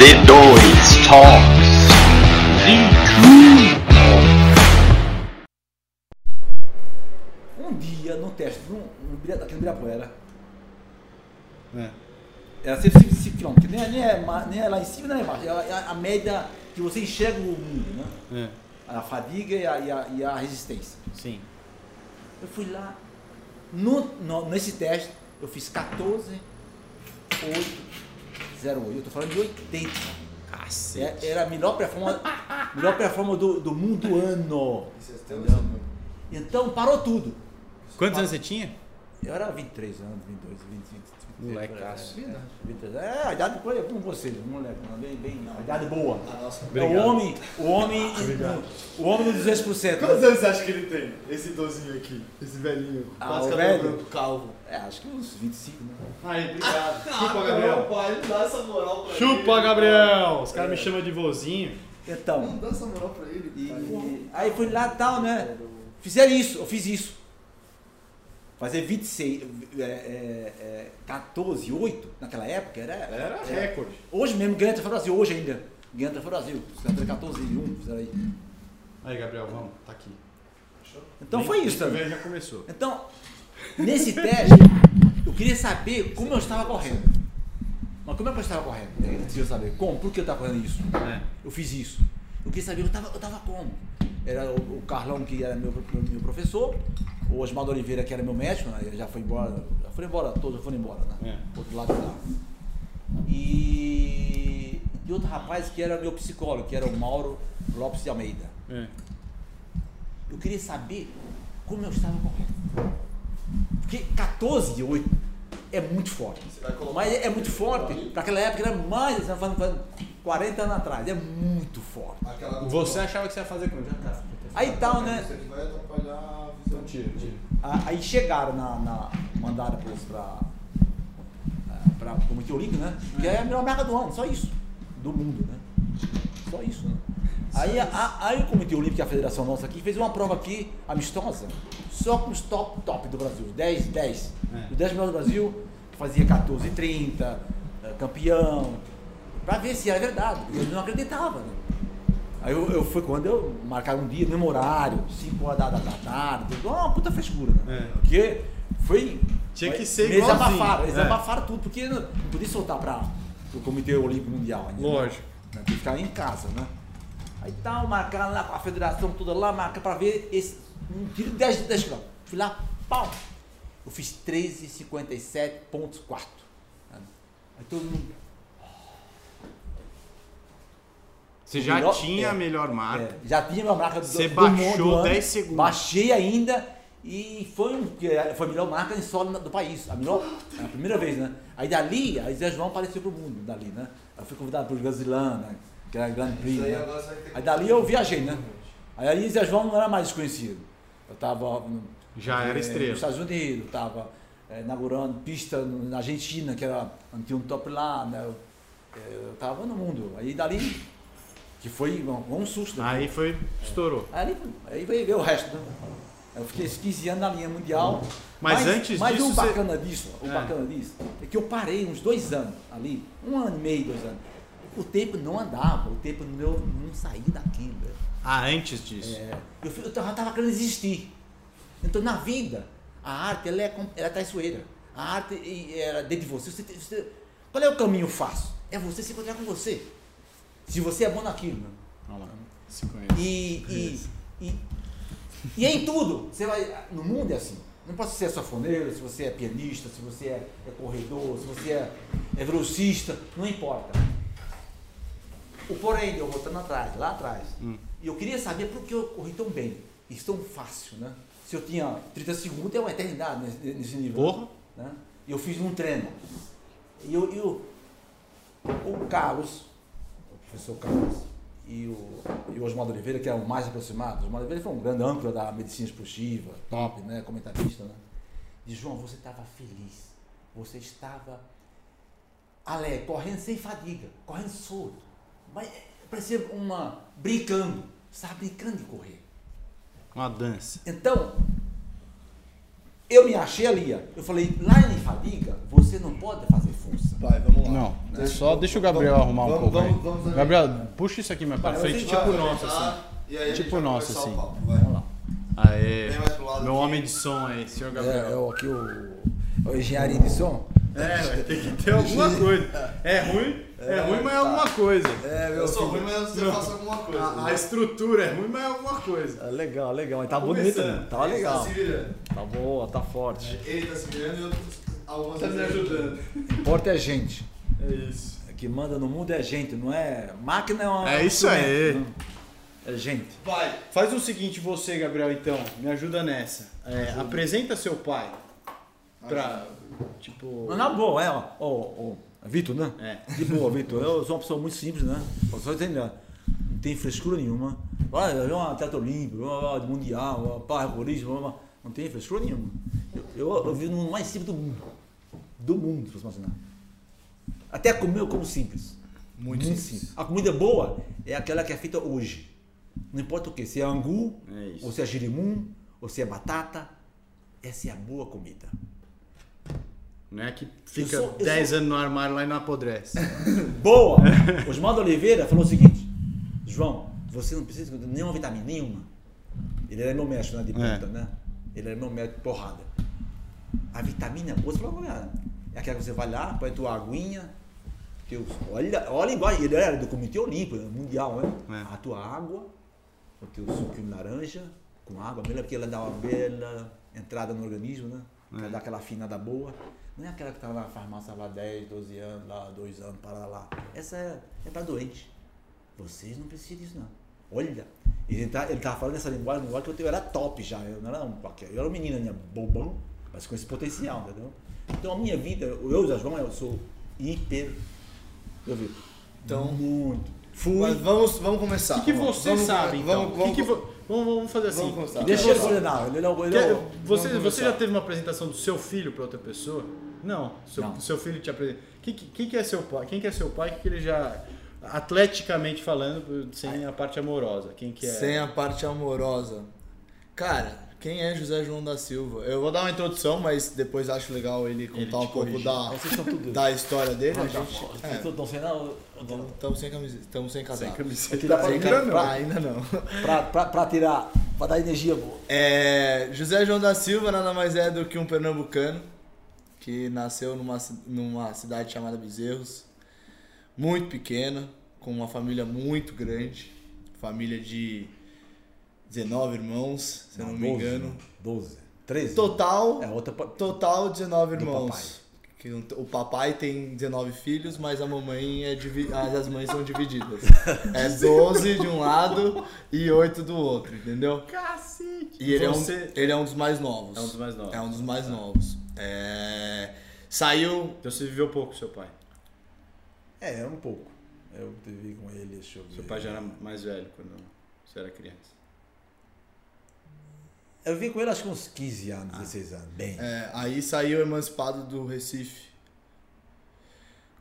D2 Talks. Um dia, no teste, no, no, aqui no Ibirapuera, É. era 155 km, que nem, é- nem, é, nem é lá em cima nem é embaixo, é a, é a média que você enxerga o mundo, né? É. A fadiga e a, e a, e a resistência. Sim. Eu fui lá, no, no- nesse teste, eu fiz 14, 8, 08. Eu tô falando de 80. Cacete. É- Era a melhor performance, melhor performance do, do mundo ano. Entendeu? Então parou tudo. Quantos anos você tinha? Eu era 23 anos, 22, 20, 20. Molecaço. É, 23. É, a idade foi como vocês, moleque, bem, bem, a idade boa. A nossa. É o homem, o homem, o homem do 200%. Quantos Né? anos você acha que ele tem? Esse idosinho aqui, esse velhinho. Ah, Quase o cabelo velho? branco, calvo. É, acho que uns 25, né? Aí, obrigado. Chupa, Não, Gabriel. pai, não dá essa moral pra ele. Chupa, Gabriel! Os caras me chamam de vozinho. Então, Não dá essa moral pra ele. E, aí fui lá e tal, né? Fizeram isso, eu fiz isso. Fazer 26, é, é, é, 14, 8 naquela época era. Era recorde. Hoje mesmo ganha foi Brasil, hoje ainda. Ganha foi Brasil. Os caras 14 e 1, fizeram aí. Aí, Gabriel, vamos. Tá aqui. Então Nem- foi isso também. Já começou. Então, nesse teste, eu queria saber como eu estava correndo. Mas como é que eu estava correndo? Eu queria saber como, por que eu estava correndo isso? É. Eu fiz isso. Eu queria saber, eu estava eu tava como? Era o, o Carlão, que era meu, meu, meu professor, o Osvaldo Oliveira, que era meu médico, né? ele já foi embora, já foi embora, todos já foram embora, né? É. Outro lado lá. E, e outro rapaz que era meu psicólogo, que era o Mauro Lopes de Almeida. É. Eu queria saber como eu estava correndo. Porque 14 de 8 é muito forte. Mas é muito forte. Para aquela época era mais, você falando, falando 40 anos atrás. É muito forte. Você achava que você ia fazer? Já tá. Aí tal, né? Isso aqui vai atrapalhar. Então tira, tira. Ah, Aí chegaram na. na mandaram para para o Comitê Olímpico, né? Que é a melhor marca do ano, só isso. Do mundo, né? Só isso, né? Aí, a, aí o Comitê Olímpico, a federação nossa aqui, fez uma prova aqui, amistosa, só com os top, top do Brasil. 10, 10. É. Os 10 melhores do Brasil fazia 14 e 30, eh, campeão, para ver se era verdade, porque eu não acreditava, né? Aí eu, eu fui quando eu marcaram um dia, mesmo horário, 5 horas da, da, da tarde, tudo, uma puta frescura, né? É. Porque foi. Tinha que ser Eles igualzinho. abafaram, eles É. abafaram tudo, porque não, não podia soltar para o Comitê Olímpico Mundial ainda. né? Lógico. Né? Tem que ficar em casa, né? Aí tal, marcaram lá com a federação toda lá, marca para ver esse, um tiro de 10, 10 km. Fui lá, pau! Eu fiz 13,57,4. Aí todo mundo. Você já Melhor- tinha é. a melhor marca. É, já tinha minha marca do, Você do baixou mundo do ano, 10 segundos. Baixei ainda e foi, um, que é- foi a melhor marca em solo do país. A melhor, a primeira vez, né? Aí dali, aí Zé João apareceu pro mundo, dali, né? Eu fui convidado pelo Gazilã, né? Que era Grande Prix, Isso aí né? agora você vai ter que- Aí dali eu viajei, né? Aí ali Zé João não era mais desconhecido. Eu tava no- Já era eh, estrela. Nos Estados Unidos, tava eh, inaugurando pista na Argentina, que era não tinha um top lá, né? Eu, eu tava no mundo. Aí dali, que foi um, um susto. né? Aí foi, estourou. Aí, aí veio ver o resto, né? Eu fiquei 15 anos na linha mundial. Mas antes mas disso o você- bacana disso, o É. bacana disso, é que eu parei uns dois anos ali, um ano e meio, dois anos. O tempo não andava, o tempo não, não saía daquilo. velho. Ah, antes disso. É, eu, eu tava, tava querendo existir. Então, na vida, a arte ela é, ela é traiçoeira. A arte era dentro de você. Você, você- Qual é o caminho fácil? É você se encontrar com você. Se você é bom naquilo. Né? Vamos lá. Se conhece. E, e, e, e em tudo, você vai. No mundo é assim. Não importa se você é safoneiro, se você é pianista, se você é, é corredor, se você é, é velocista, não importa. O porém, eu voltando atrás, lá atrás. Hum. E eu queria saber por que eu corri tão bem. Isso tão fácil, né? Se eu tinha 30 segundos, é uma eternidade nesse, nesse nível. Porra. Né? E eu fiz um treino. E eu, eu- o Carlos, professor Carlos, e o, e o Oliveira, que é o mais aproximado, o Osmar Oliveira foi um grande âncora da medicina esportiva, top, né? comentarista, né? Diz, João, você estava feliz, você estava alegre, correndo sem fadiga, correndo solto. Mas é, parecia uma. brincando, estava brincando de correr. Uma dança. Então, Eu me achei ali. ó. Eu falei, lá em Fadiga, você não pode fazer força. Vai, vamos lá. Não, Deixa- só deixa o Gabriel vamos- arrumar um vamos- pouco vamos- aí. vamos- Gabriel, puxa isso aqui mais pra frente, tipo Vai, nosso, assim. E aí Tipo nosso, assim. papo. Vamos lá. Aê. Vem mais pro lado Meu aqui. homem de som aí, senhor É, Gabriel. eu aqui o, o engenharia de som. É, vai ter que ter alguma coisa. É ruim, é, ruim, mas é alguma coisa. É, Eu sou ruim, mas você faça alguma coisa. A, a estrutura é ruim, mas é alguma coisa. É legal, legal. Mas tá Começando. bonito, né? Tá Ele legal. Tá se virando. Tá boa, tá forte. Ele tá se virando e outros. Algumas Tá me vezes- ajudando. Importa é gente. É isso. O que manda no mundo é gente, não é. Máquina é uma. É isso aí. Não. É gente. Vai. Faz o seguinte, você, Gabriel, então, me ajuda nessa. É, apresenta seu pai. Pra. Tipo. Mas na boa, é, ó. Ó, ó, Vitor, né? É. De boa, Vitor. Eu sou uma pessoa muito simples, né? Só entender. Não tem frescura nenhuma. Olha, é um atleta olímpico, mundial, blá. não tem frescura nenhuma. Eu, eu, eu vivo no mais simples do mundo. Do mundo, se você imaginar. Até comer eu como simples. Muito simples. A comida boa é aquela que é feita hoje. Não importa o que, se é angu, É ou se é girimum, ou se é batata. Essa é a boa comida. Não é que fica Eu sou- eu 10 sou- anos no armário lá e não apodrece. Boa! Osmar Oliveira falou o seguinte: João, você não precisa de nenhuma vitamina, nenhuma. Ele era meu mestre né, de ponta, né? Ele era meu mestre de porrada. A vitamina boa, você falou, é aquela que você vai lá, põe a tua aguinha. Olha, olha igual, ele era do Comitê Olímpico, né, mundial, né? É. A tua água, o teu suco de laranja, com água, melhor porque ela dá uma bela entrada no organismo, né? Ela dá aquela afinada boa. Não é aquela que estava na farmácia lá 10, 12 anos, lá 2 anos, para lá. Essa é, é para doente. Vocês não precisam disso, não. Olha, ele tá, ele tava falando essa linguagem, linguagem que eu era top já. Eu não era um qualquer. Eu era um menino ainda bobão, mas com esse potencial, entendeu? Então a minha vida, eu e o João, eu sou hiper. Eu vi. Então- muito. Fui. Mas vamos, vamos começar. O que, que você vamos- sabe, então? Vamos, O vamos, que que vo- vamos, vamos fazer assim. Vamos começar. Deixa ele coordenar. Ele é o. Ele é Quer- o você, você já teve uma apresentação do seu filho para outra pessoa? Não. Seu, Não. seu filho te apresenta. Quem, que- quem que é seu pai? Quem que é seu pai? Que, que ele já. Atleticamente falando, sem a parte amorosa. Quem que é? Sem a parte amorosa. Cara, quem é José João da Silva? Eu vou dar uma introdução, mas depois acho legal ele contar Ele um pouco da, Vocês estão tudo. da história dele. Ah, a tá. gente, Vocês é, estão sem nada. estamos sem camiseta, estamos sem casaco. Sem camiseta. Pra- Sem ainda ca- não. pra- ainda não. Pra, pra, pra tirar, pra dar energia boa. É, José João da Silva nada mais é do que um pernambucano que nasceu numa, numa cidade chamada Bezerros, muito pequena, com uma família muito grande, família de 19 irmãos, se eu não, me 12, engano. 12. 13. Total, É outra. pa- total 19 Do irmãos. papai. O- papai tem 19 filhos, mas a mamãe é divi- as as mães são divididas. É 12 de um lado e 8 do outro, entendeu? Cacete! E ele, Você é, um, ele é um dos mais novos. é um dos mais novos. É um dos mais novos. É, Saiu. Então você viveu pouco com seu pai. É, um pouco. Eu vivi com ele, deixa eu ver. Seu pai já era mais velho quando você era criança. Eu vivi com ele acho que uns 15 anos, 16 anos. Bem. é, aí saiu emancipado do Recife.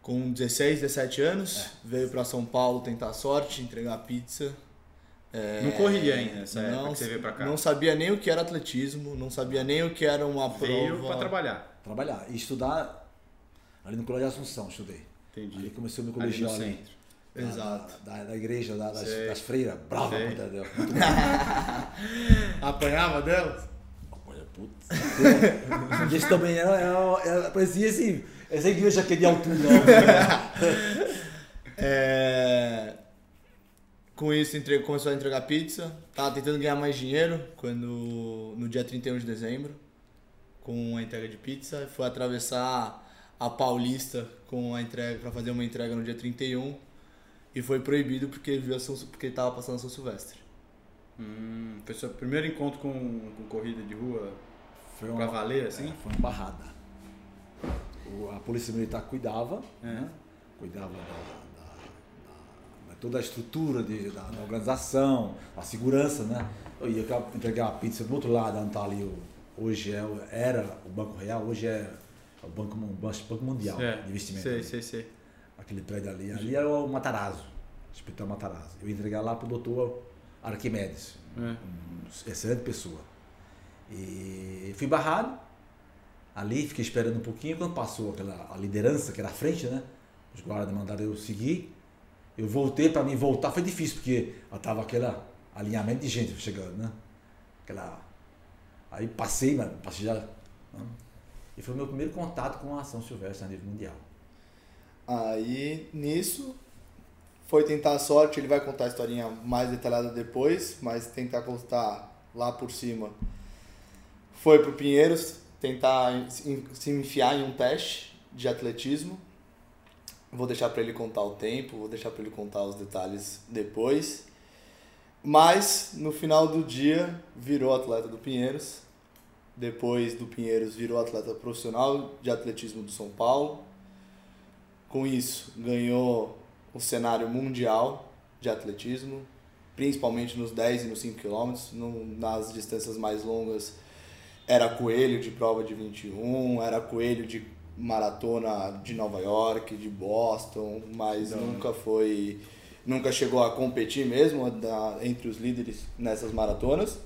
Com 16, 17 anos. Veio pra São Paulo tentar sorte, entregar pizza. É, Não corria ainda nessa época não, que você veio pra cá. Não sabia nem o que era atletismo, não sabia nem o que era uma Veio prova. pra trabalhar. Trabalhar. E estudar ali no Colégio Assunção, estudei. Entendi. Ali comecei o meu Ali colegial no ali. centro. Da- Exato. Da, da igreja, da- das, das freiras. Brava, puta, Deus. Apanhava delas? Olha, putz. Isso também era, era, era- parecia esse, essa igreja aqui de altura. É, Com isso, entre- começou a entregar pizza. Tava tentando ganhar mais dinheiro quando no dia 31 de dezembro, com a entrega de pizza. Foi atravessar a Paulista com a entrega para fazer uma entrega no dia 31 e foi proibido porque viu a São, porque estava passando a São Silvestre. Hum, foi seu primeiro encontro com, com corrida de rua Foi pra valer, assim? É, foi uma barrada. O- a polícia militar cuidava, É. né? cuidava da, da- da- da toda a estrutura de- da, da organização, a segurança, né? Eu ia entregar a pizza do outro lado, onde tá ali o, hoje é, o- era o Banco Real, hoje é o Banco, Mun- Banco Mundial É, de Investimento. Sei, ali. sei, sei. Aquele prédio ali, ali era o Matarazzo, Hospital Matarazzo. Eu ia entregar lá pro doutor Arquimedes É. um excelente pessoa. E fui barrado, ali, fiquei esperando um pouquinho. Quando passou aquela a liderança, que era a frente, né? Os guardas mandaram eu seguir. Eu voltei, para mim voltar foi difícil, porque estava aquele alinhamento de gente chegando, né? Aquela... Aí passei, mas passei já. né? E foi o meu primeiro contato com a ação silvestre a nível mundial. Aí, nisso, foi tentar a sorte, ele vai contar a historinha mais detalhada depois, mas tentar contar lá por cima. Foi pro Pinheiros tentar se enfiar em um teste de atletismo. Vou deixar para ele contar o tempo, vou deixar para ele contar os detalhes depois. Mas no final do dia virou atleta do Pinheiros. Depois do Pinheiros virou atleta profissional de atletismo do São Paulo. Com isso, ganhou o cenário mundial de atletismo, principalmente nos 10 e nos 5 quilômetros, nas distâncias mais longas era coelho de prova de 21, era coelho de maratona de Nova York, de Boston, mas nunca foi, nunca chegou a competir mesmo da- entre os líderes nessas maratonas.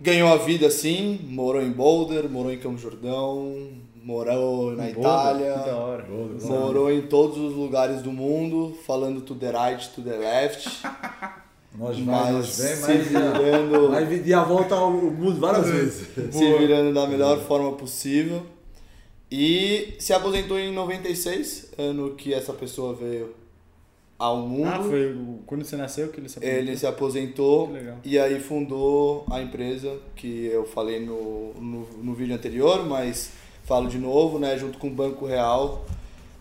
Ganhou a vida assim, morou em Boulder, morou em Campo Jordão, morou na Boulder, Itália, hora. morou em todos os lugares do mundo, falando to the right, to the left. Nós Mas nós vem, se mas virando- vai vir a volta ao mundo várias vezes. se virando da melhor forma possível. E se aposentou em 96, ano que essa pessoa veio ao mundo. Ah, foi quando você nasceu que ele se aposentou? Ele se aposentou e aí fundou a empresa que eu falei no, no, no vídeo anterior, mas falo de novo, né? Junto com o Banco Real,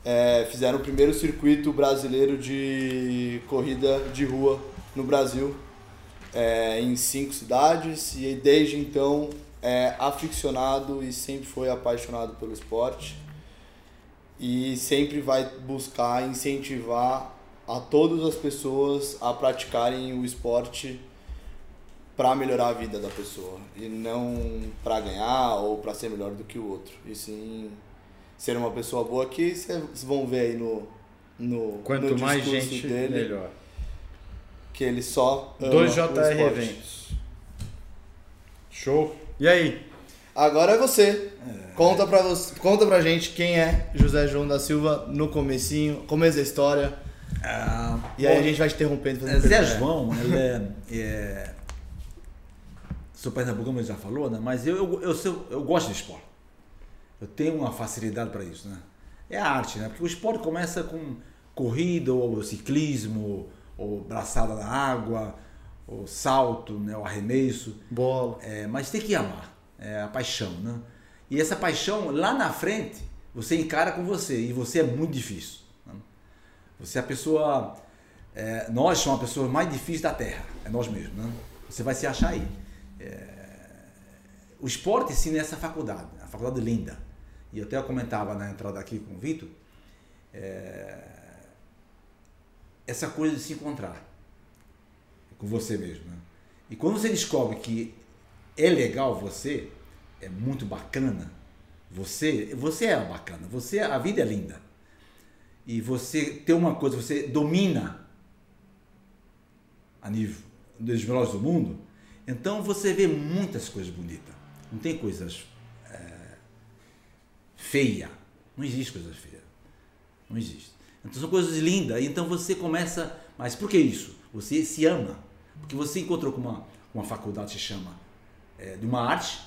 é, fizeram o primeiro circuito brasileiro de corrida de rua no Brasil, é, em cinco cidades, e desde então é aficionado e sempre foi apaixonado pelo esporte e sempre vai buscar incentivar a todas as pessoas a praticarem o esporte para melhorar a vida da pessoa e não para ganhar ou para ser melhor do que o outro e sim ser uma pessoa boa que vocês vão ver aí no no Quanto no mais gente, dele melhor. que ele só ama 2JR o esporte. Eventos. Show. E aí? Agora é você. Conta pra você, conta pra gente quem é José João da Silva no comecinho, começo da história. Ah, E aí bom, a gente vai te interrompendo. É, fazendo Zé pergunta. João, ele é, é. Sou pernambucano, já falou, né? Mas eu, eu, eu, sou- eu gosto de esporte. Eu tenho uma facilidade para isso, né? É a arte, né? Porque o esporte começa com corrida, ou ciclismo, ou braçada na água, ou salto, né? o arremesso. Bola. É, mas tem que amar, é a paixão, né? E essa paixão, lá na frente, você encara com você, e você é muito difícil. né? Você é a pessoa. é, nós somos a pessoa mais difícil da Terra, é nós mesmos, né? Você vai se achar aí. É, o esporte ensina essa faculdade, a faculdade linda. E eu até comentava na entrada aqui com o Vitor, é, essa coisa de se encontrar com você mesmo. Né? E quando você descobre que é legal você, é muito bacana, você, você é bacana, você, a vida é linda. E você tem uma coisa, você domina a nível dos melhores do mundo, então você vê muitas coisas bonitas. Não tem coisas é, feias. Não existe coisa feia. Não existe. Então são coisas lindas. Então você começa. Mas por que isso? Você se ama. Porque você encontrou com uma, uma faculdade que se chama é, de uma arte.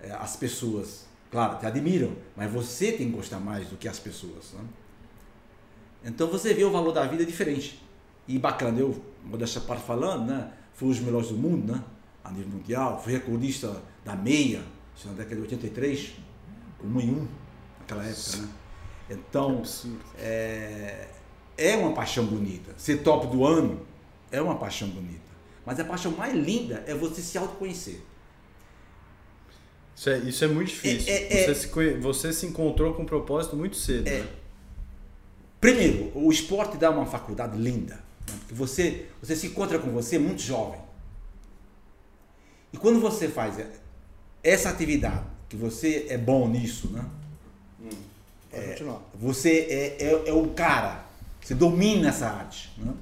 é, as pessoas, claro, te admiram, mas você tem que gostar mais do que as pessoas. Né? Então você vê o valor da vida diferente. E bacana, eu, modéstia parte falando, né? Fui um dos melhores do mundo, né? A nível mundial, fui recordista da meia, isso na década de 83, com um em um, naquela época, né? Então, é, é uma paixão bonita. Ser top do ano é uma paixão bonita. Mas a paixão mais linda é você se autoconhecer. Isso é, isso é muito difícil. É, é, você, é. se, conhe- você se encontrou com um propósito muito cedo. É. né? Primeiro, o esporte dá uma faculdade linda. né? Porque você, você se encontra com você muito jovem. E quando você faz essa atividade, que você é bom nisso, né? Pode continuar. Você é, é, é o cara, você domina essa arte. Né?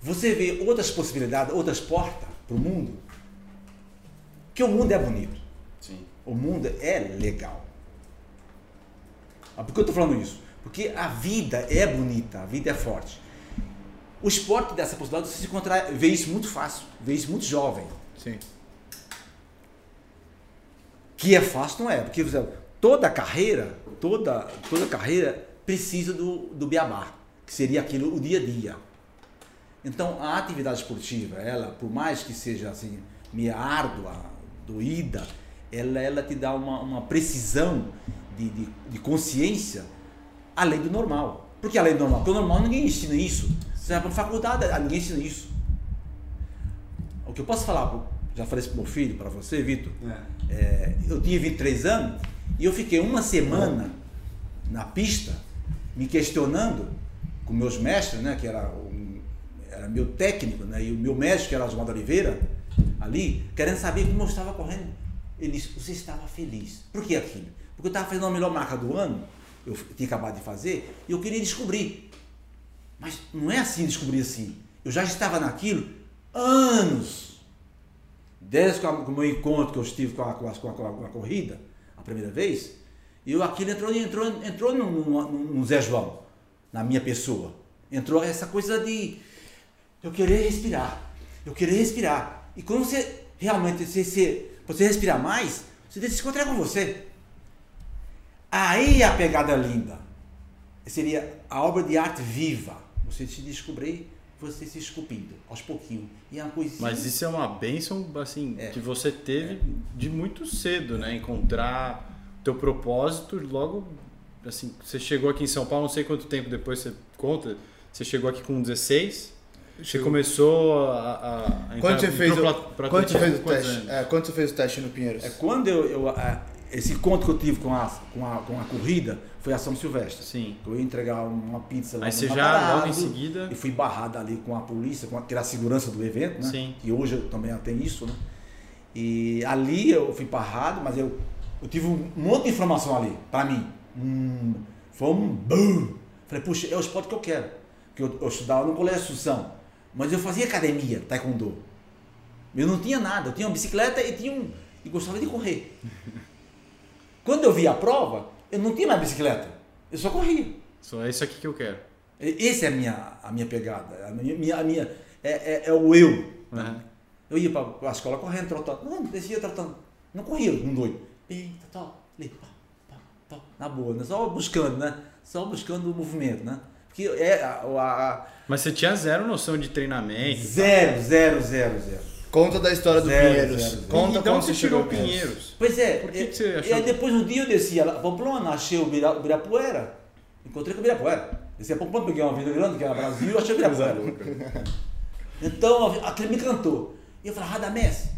Você vê outras possibilidades, outras portas para o mundo, que o mundo é bonito. Sim. o mundo é legal. Ah, Por que eu estou falando isso? Porque a vida é bonita, a vida é forte. O esporte dessa possibilidade de você se encontrar, ver isso muito fácil, ver isso muito jovem. Sim. Que é fácil, não é? Porque por exemplo, toda carreira, toda, toda carreira precisa do, do beabá, que seria aquilo o dia a dia. Então a atividade esportiva, ela, por mais que seja assim, meio árdua, doída, ela, ela te dá uma, uma precisão de, de, de consciência além do normal. Por que além do normal? Porque o normal ninguém ensina isso. Você vai para faculdade, ah, ninguém ensina isso. O que eu posso falar, já falei isso para meu filho, para você, Vitor, é, eu tinha 23 anos e eu fiquei uma semana na pista me questionando com meus mestres, né, que era, um, era meu técnico, né, e o meu mestre, que era Oswaldo Oliveira, ali, querendo saber como eu estava correndo. Ele disse, você estava feliz. Por que aquilo? Porque eu estava fazendo a melhor marca do ano, eu tinha acabado de fazer, e eu queria descobrir. Mas não é assim descobrir assim. Eu já estava naquilo anos. Desde o meu encontro que eu estive com a, com a, com a, com a corrida, a primeira vez, eu aquilo entrou, entrou, entrou no, no, no Zé João, na minha pessoa. Entrou essa coisa de eu querer respirar. Eu querer respirar. E quando você realmente você, você, você respirar mais, você se encontrar com você. Aí a pegada linda. Seria a obra de arte viva. Você se descobrir, você se esculpindo, aos pouquinhos. E é uma coisinha. Mas isso é uma bênção, assim, É. que você teve de muito cedo, né? Encontrar teu propósito logo, assim, você chegou aqui em São Paulo, não sei quanto tempo depois você conta, você chegou aqui com 16, você começou a... a, a Quando você fez, o, pra quando você fez o teste? É, quando você fez o teste no Pinheiros? É quando eu, eu a- esse encontro que eu tive com a, com a, com a corrida foi a São Silvestre. Sim. Eu ia entregar uma pizza lá Aí você já, logo em seguida... E fui barrado ali com a polícia, com a, que era a segurança do evento, né? Sim. Que hoje eu também tem isso, né? E ali eu fui barrado, mas eu, eu tive um monte de informação ali, pra mim. Hum, foi um boom. Falei, puxa, é o esporte que eu quero. Porque eu, eu estudava no Colégio Assunção, mas eu fazia academia, taekwondo. Eu não tinha nada, eu tinha uma bicicleta e tinha um, e gostava de correr. Quando eu vi a prova, eu não tinha mais bicicleta, eu só corria. Só é isso aqui que eu quero. E- Essa é a minha, a minha pegada. A minha, a minha é, é, é o eu. Uhum. Eu ia para a escola correndo, trotando. Não, descia trotando. Não corria um doido. Eita, tó, ali, pá, pá, pá. Na boa, né? Só buscando, né? Só buscando o movimento, né? Porque é a, a- a- Mas você tinha zero noção de treinamento. zero, zero, zero, zero. Conta da história do Zero, Pinheiros. zero, zero. Conta e onde você chegou tirou no Pinheiros. Pinheiros? Pois é. Por que e, que você e achou aí que- depois um dia eu descia lá, Pamplona, achei o Bira- o Ibirapuera. Encontrei com o Ibirapuera. Desci a Pamplona, peguei uma vida grande, que era Brasil, e achei o Ibirapuera. Então aquele me encantou. E eu falei, Radamés.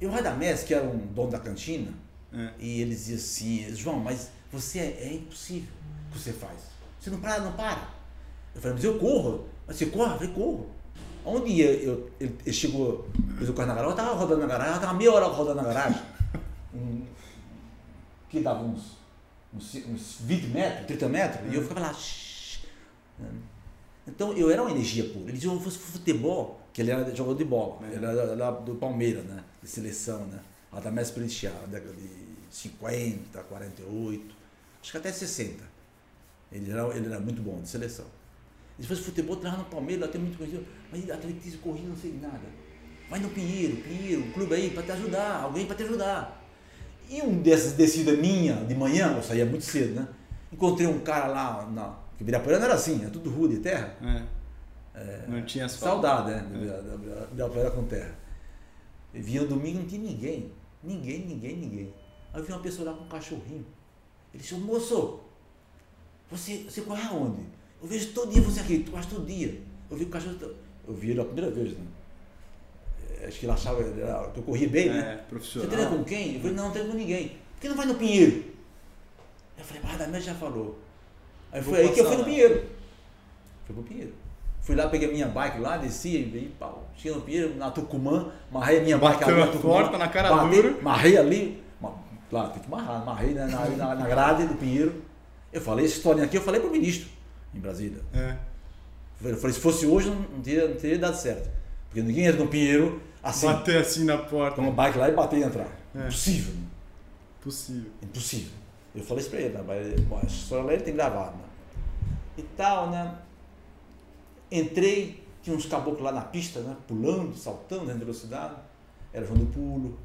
E o Radamés, que era um dono da cantina, É. e ele dizia assim, João, mas você é, é impossível o que você faz. Você não para, não para. Eu falei, mas eu corro. Mas você corre? Eu falei, corro. Um dia eu, ele, ele chegou, fez o carro na garagem, eu estava rodando na garagem, eu estava meia hora rodando na garagem. Um, que dava uns, uns, uns 20 metros, 30 metros, e eu ficava lá. shhh. Então eu era uma energia pura. Ele dizia, se fosse futebol, que ele era jogador de bola, ele era, do Palmeiras, né? De seleção, né? Radamés Prentiá, na década de 50, 48, acho que até 60. Ele era, ele era muito bom de seleção. Se fosse futebol, treinava no Palmeiras, lá tem muito conhecido. Mas atletismo, corrida, não sei nada. Vai no Pinheiro, Pinheiro, um clube aí para te ajudar, alguém para te ajudar. E um dessas descidas minha, de manhã, eu saía muito cedo, né? Encontrei um cara lá, na, que Ibirapuera não era assim, é tudo rua de terra. É. Não tinha asfalto. Saudade, né? Da Ibirapuera com terra. Eu vinha domingo, não tinha ninguém. Ninguém, ninguém, ninguém. Aí eu vi uma pessoa lá com um cachorrinho. Ele disse, "Ô, moço, você, você corre aonde? Eu vejo todo dia você aqui, tu faz todo dia. Eu vi o cachorro. Eu vi ele a primeira vez, né? É, Acho que ele achava que eu corria bem, né? É, Você profissional. treina com quem? Eu falei, não, não treino com ninguém. Por que não vai no Pinheiro? Eu falei, mas Radamés já falou. Aí Vou foi aí que eu fui no. Pinheiro. Fui pro Pinheiro. Fui lá, peguei minha bike lá, desci, e veio, pau, cheguei no Pinheiro, na Tucumã, marrei a minha bike ali a na Tucumã. porta, na cara batei, dura. Marrei ali, claro, tem que marrar, marrei né, na, na, na grade do Pinheiro. Eu falei, essa historinha aqui eu falei pro ministro, em Brasília. É. Eu falei, se fosse hoje, não teria, não teria dado certo. Porque ninguém entra no Pinheiro assim Bater assim na porta. com uma bike lá e bater e entrar. É. Impossível. Possível. Impossível. Eu falei isso pra ele, né? mas a história lá ele tem gravado, né? E tal, né? Entrei, tinha uns caboclos lá na pista, né? Pulando, saltando dentro da velocidade. Era João do Pulo,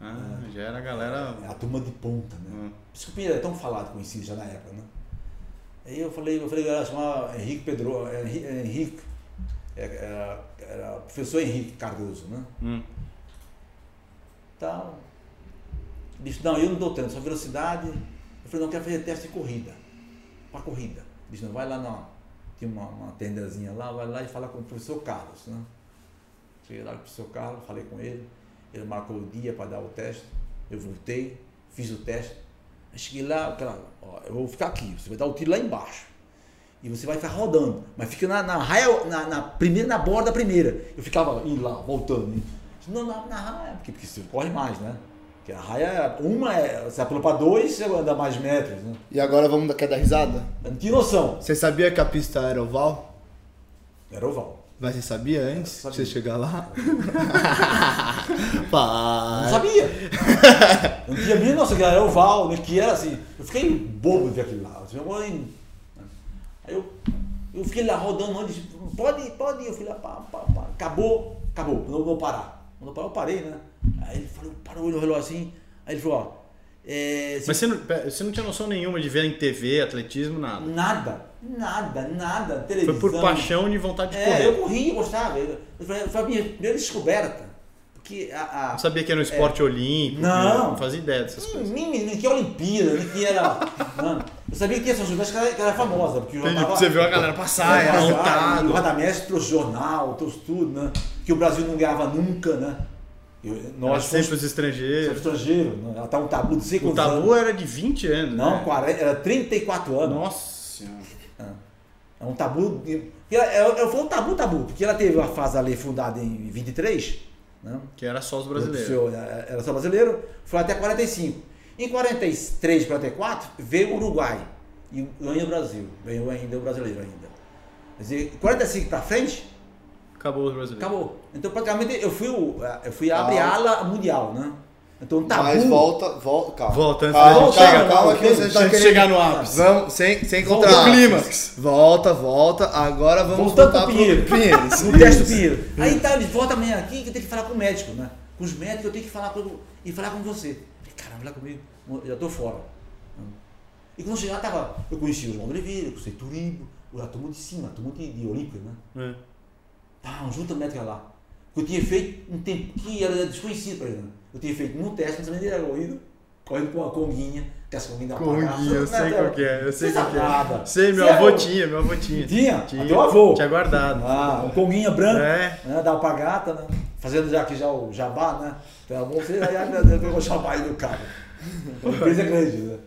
Ah, já era a galera. a turma de ponta, né? Hum. Por isso que o Pinheiro é tão falado, conhecido já na época, né? Aí eu falei, eu falei, galera, chamava Henrique Pedro, é, é, Henrique, é, era, era professor Henrique Cardoso, né? Hum. Tal. Ele disse, não, eu não dou tanto, só velocidade. Eu falei, não, eu quero fazer teste de corrida. Para corrida. Ele disse, não, vai lá na. Tinha uma, uma tendazinha lá, vai lá e fala com o professor Carlos, né? Cheguei lá com o professor Carlos, falei com ele, ele marcou o dia para dar o teste, eu voltei, fiz o teste. Cheguei lá, aquela, ó, eu vou ficar aqui, você vai dar o tiro lá embaixo. E você vai ficar rodando, mas fica na, na raia, na, na primeira, na borda da primeira. Eu ficava indo lá, voltando. Não, na, na raia, porque, porque você corre mais, né? Porque a raia, uma é, você pula para dois, você anda mais metros, né? E agora vamos quer dar risada? Eu não tinha noção. Você sabia que a pista era oval? Era oval. Mas você sabia antes Sabia. de você chegar lá? Eu Não sabia. Eu não tinha a mínima noção que era oval, né? que era assim. Eu fiquei bobo de ver aquilo lá. Eu falei, "Mãe", Aí eu, eu fiquei lá rodando, rodando, disse, pode ir, pode ir. Eu fui lá, pá, pá, pá. Acabou, acabou, não vou parar. Quando eu parar, eu parei, né? Aí ele falou, parou, olhou o relógio assim. Aí ele falou, ó, é, Mas você não, você não tinha noção nenhuma de ver em TV, atletismo, nada. nada, nada, nada, Foi televisão. por paixão e vontade de É, correr. eu corri, eu gostava. Eu- Foi foi a minha primeira descoberta. Porque a- a, Não sabia que era um esporte olímpico. Não. Não fazia ideia dessas Nem, coisas. nem, nem que é Olimpíada, nem que era. Não. Eu sabia que Silvestre que era, que era famosa. Porque Entendi, tava, você viu a galera passar, era E o. Radamés trouxe jornal, trouxe tudo, né? Que o Brasil não ganhava nunca, né? Eu, Nós sempre fomos os estrangeiros. estrangeiro, né? Ela tá um tabu de sei O quantos tabu anos. era de 20 anos. Não, né? 40, era 34 anos. Nossa. É um tabu. ela- ela- ela Foi um tabu, tabu. Porque ela teve a fase ali fundada em 23, né? Que era só os brasileiros. Seu- Era só brasileiro, foi até 45. Em 43, 44, veio o Uruguai e ganhou o Brasil. Ganhou ainda o brasileiro ainda. Quer dizer, 45 para frente, Acabou os brasileiros. acabou. Então praticamente eu fui, o, eu fui a abrir a ala mundial, né? Então tabu. Mas volta, volta, calma. Volta, antes calma, da gente calma, chegar- calma, que você Antes tá de querendo... chegar no ápice. Vamos, sem, sem Volta contar. ao clímax. Volta, volta. Agora vamos Voltando voltar pro Pinheiro. Pinheiros. No teste do Pinheiro. Aí tá, ele volta amanhã aqui que eu tenho que falar com o médico, né? Com os médicos eu tenho que falar com, e falar com você. Falei, caramba, lá comigo, eu já tô fora. E quando eu chegar, tava, eu conheci o João Oliveira, eu conheci Turimbo, a turma de cima, a turma de, de Olímpia, né? É. Ah, um junta médica lá. Que eu tinha feito um tempo que era desconhecido para ele. Né? Eu tinha feito um teste, sabia nem era corrido, correndo com uma conguinha, que as conguinhas Conguinha, eu sei qual que é, eu sei qual que é. Sei, meu avô é o- tinha, meu avô tinha. Tinha? Tinha. Teu avô. Tinha guardado. Ah, um conguinha branco, É. né, da alpagata, né? Fazendo já aqui já o jabá, né? Então, aí ai, meu Deus, pegou o jabá aí do cara. A empresa grande, né?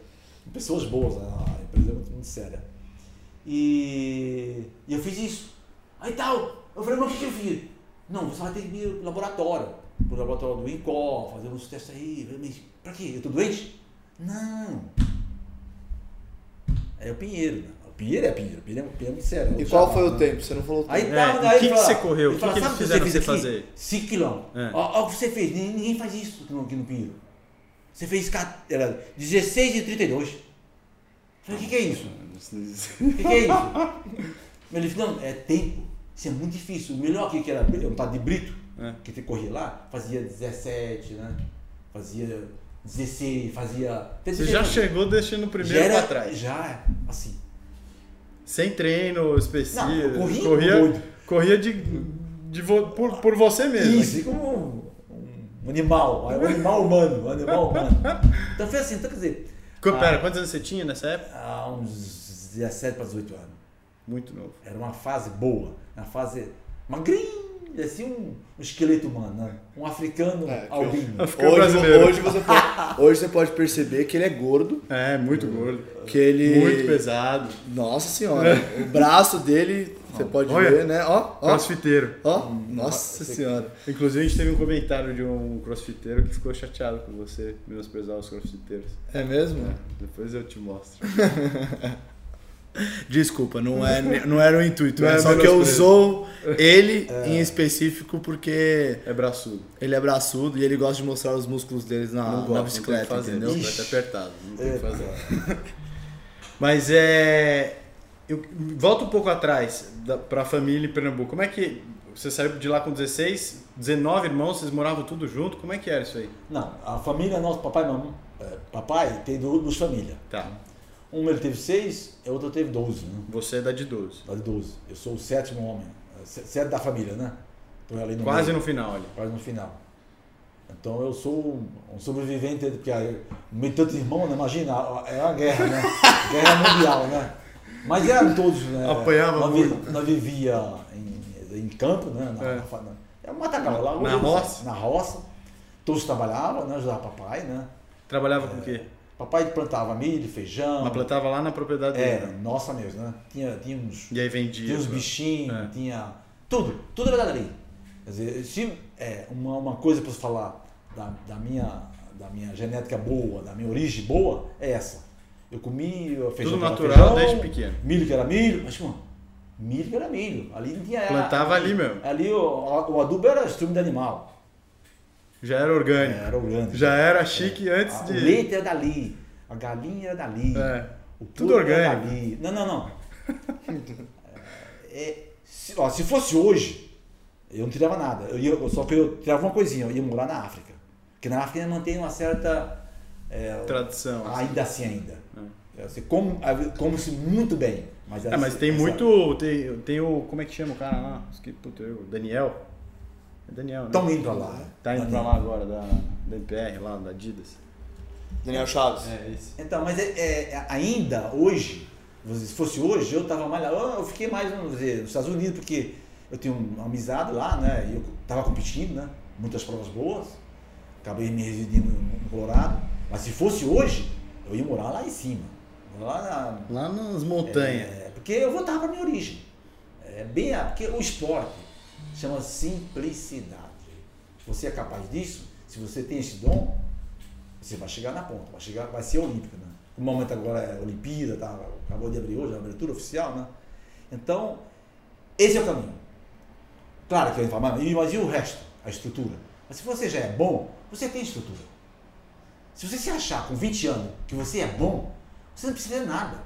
Pessoas boas, né? a empresa é muito, muito séria. E, e eu fiz isso. Aí tal, eu falei, mas o que, que eu fiz? Não, você vai ter que ir pro laboratório, pro laboratório do INCOR, fazer uns testes aí. Mas pra quê? Eu tô doente? Não. É o Pinheiro, né? O Pinheiro é Pinheiro, o Pinheiro é, Pinheiro é muito sério. E outro qual foi o né? tempo? Você não falou o tempo. Aí É, tá, e aí que que fala- você correu? O que fala, que eles "Sabe o fizeram fez você aqui? fazer?" 5 quilômetros. É. Ó o que você fez, ninguém, faz isso aqui no, Pinheiro. Você fez ca- era 16 e 32. Eu Falei, o que, que é isso? O que, que é isso? Ele falou, não, é tempo. Isso é muito difícil. O melhor aqui, que era um tal de Brito, É. que você corria lá, fazia 17, né? Fazia 16, fazia. até Você já 16. chegou deixando o primeiro era, pra trás. Já, assim. Sem treino específico. Não, corria doido. corria de, de vo- por, por você mesmo. Isso, como um, animal, um animal humano, um animal humano. Então foi assim, então quer dizer, Ah. Pera, quantos anos você tinha nessa época? uns 17 para 18 anos. Muito novo. Era uma fase boa, uma fase magrinho, assim um, um esqueleto humano, né? um africano É, albino. Hoje, brasileiro. hoje, você pode, hoje você pode perceber que ele é gordo, É, muito gordo. que ele... Muito pesado. Nossa senhora, o braço dele, você pode Olha. ver, né? Ó, ó, Crossfiteiro. ó. Nossa senhora. Inclusive, a gente teve um comentário de um crossfiteiro que ficou chateado com você menosprezar os crossfiteiros. É mesmo? Depois eu te mostro. Desculpa, não, é, não era o intuito. Não né? é Só que eu usou ele em específico porque É braçudo. ele é braçudo e ele gosta de mostrar os músculos deles na, não na gosto, bicicleta, não fazer, entendeu? bicicleta é apertado, não tem o que fazer. Mas é. Eu, volta um pouco atrás da, pra família em Pernambuco. Como é que. Você saiu de lá com 16, 19 irmãos, vocês moravam tudo junto? Como é que era isso aí? Não, a família, nosso papai mamãe, é, papai tem du- duas famílias. Tá. Um ele teve seis, e o outro teve doze, né? Você é da de 12. Tá de 12. Eu sou o sétimo homem. é, Sete da família, né? Tô ali no Quase meio, no final ali. Quase no final. Então eu sou um- sobrevivente, porque no meio de tantos irmãos, né? imagina, é uma guerra, né? guerra mundial, né? Mas eram todos, né? Apanhava nós, muito. nós vivia em, em campo, né? Na, É. na, é um matagal, lá Na roça? Na roça. Todos trabalhavam, né? Ajudava papai, né? Trabalhava com o quê? Papai plantava milho, feijão. Mas plantava lá na propriedade dele. É, né? nossa mesmo, né? Tinha, tinha uns, E aí vendia. tinha uns pra- bichinhos, É. tinha tudo, tudo era dali. Quer dizer, se é, uma, uma coisa para falar da, da, minha, da minha genética boa, da minha origem boa, é essa. Eu comi feijão Tudo era natural feijão, desde pequeno. milho que era milho, mas mano, milho que era milho. Ali não tinha. Plantava ali mesmo. Ali o, o adubo era estrume de animal. Já era orgânico. Era orgânico. Já era chique antes Ah, de. O leite era dali, a galinha era dali. É. O Tudo era orgânico. dali. Não, não, não. É, se, ó, se fosse hoje, eu não tirava nada. Eu ia, só que eu tirava uma coisinha, eu ia morar na África. Porque na África ainda mantém uma certa. é, Tradição. assim. ainda assim ainda. É, Você come, come-se muito bem. Mas, É, mas tem muito. Tem, tem o. Como é que chama o cara lá? Puta, eu, Daniel. É Daniel, né? Estão indo pra lá. Tá indo pra Daniel. lá agora, da, da MPR, lá, da Adidas. Daniel Chaves. É, esse. Então, mas é, é, ainda hoje, se fosse hoje, eu tava mais lá, eu fiquei mais, vamos dizer, nos Estados Unidos, porque eu tenho uma amizade lá, né? E eu tava competindo, né? Muitas provas boas. Acabei me residindo no Colorado. Mas se fosse hoje, eu ia morar lá em cima. Lá na, Lá nas montanhas. é, porque eu voltava para minha origem. É bem, a- porque o esporte chama simplicidade. Você é capaz disso, se você tem esse dom, você vai chegar na ponta, vai chegar, vai ser olímpico, né? O momento agora é Olimpíada, tá, acabou de abrir hoje, a abertura oficial, né? Então, esse é o caminho. Claro que eu e o resto? A estrutura. Mas se você já é bom, você tem estrutura. Se você se achar com 20 anos que você é bom, você não precisa de nada.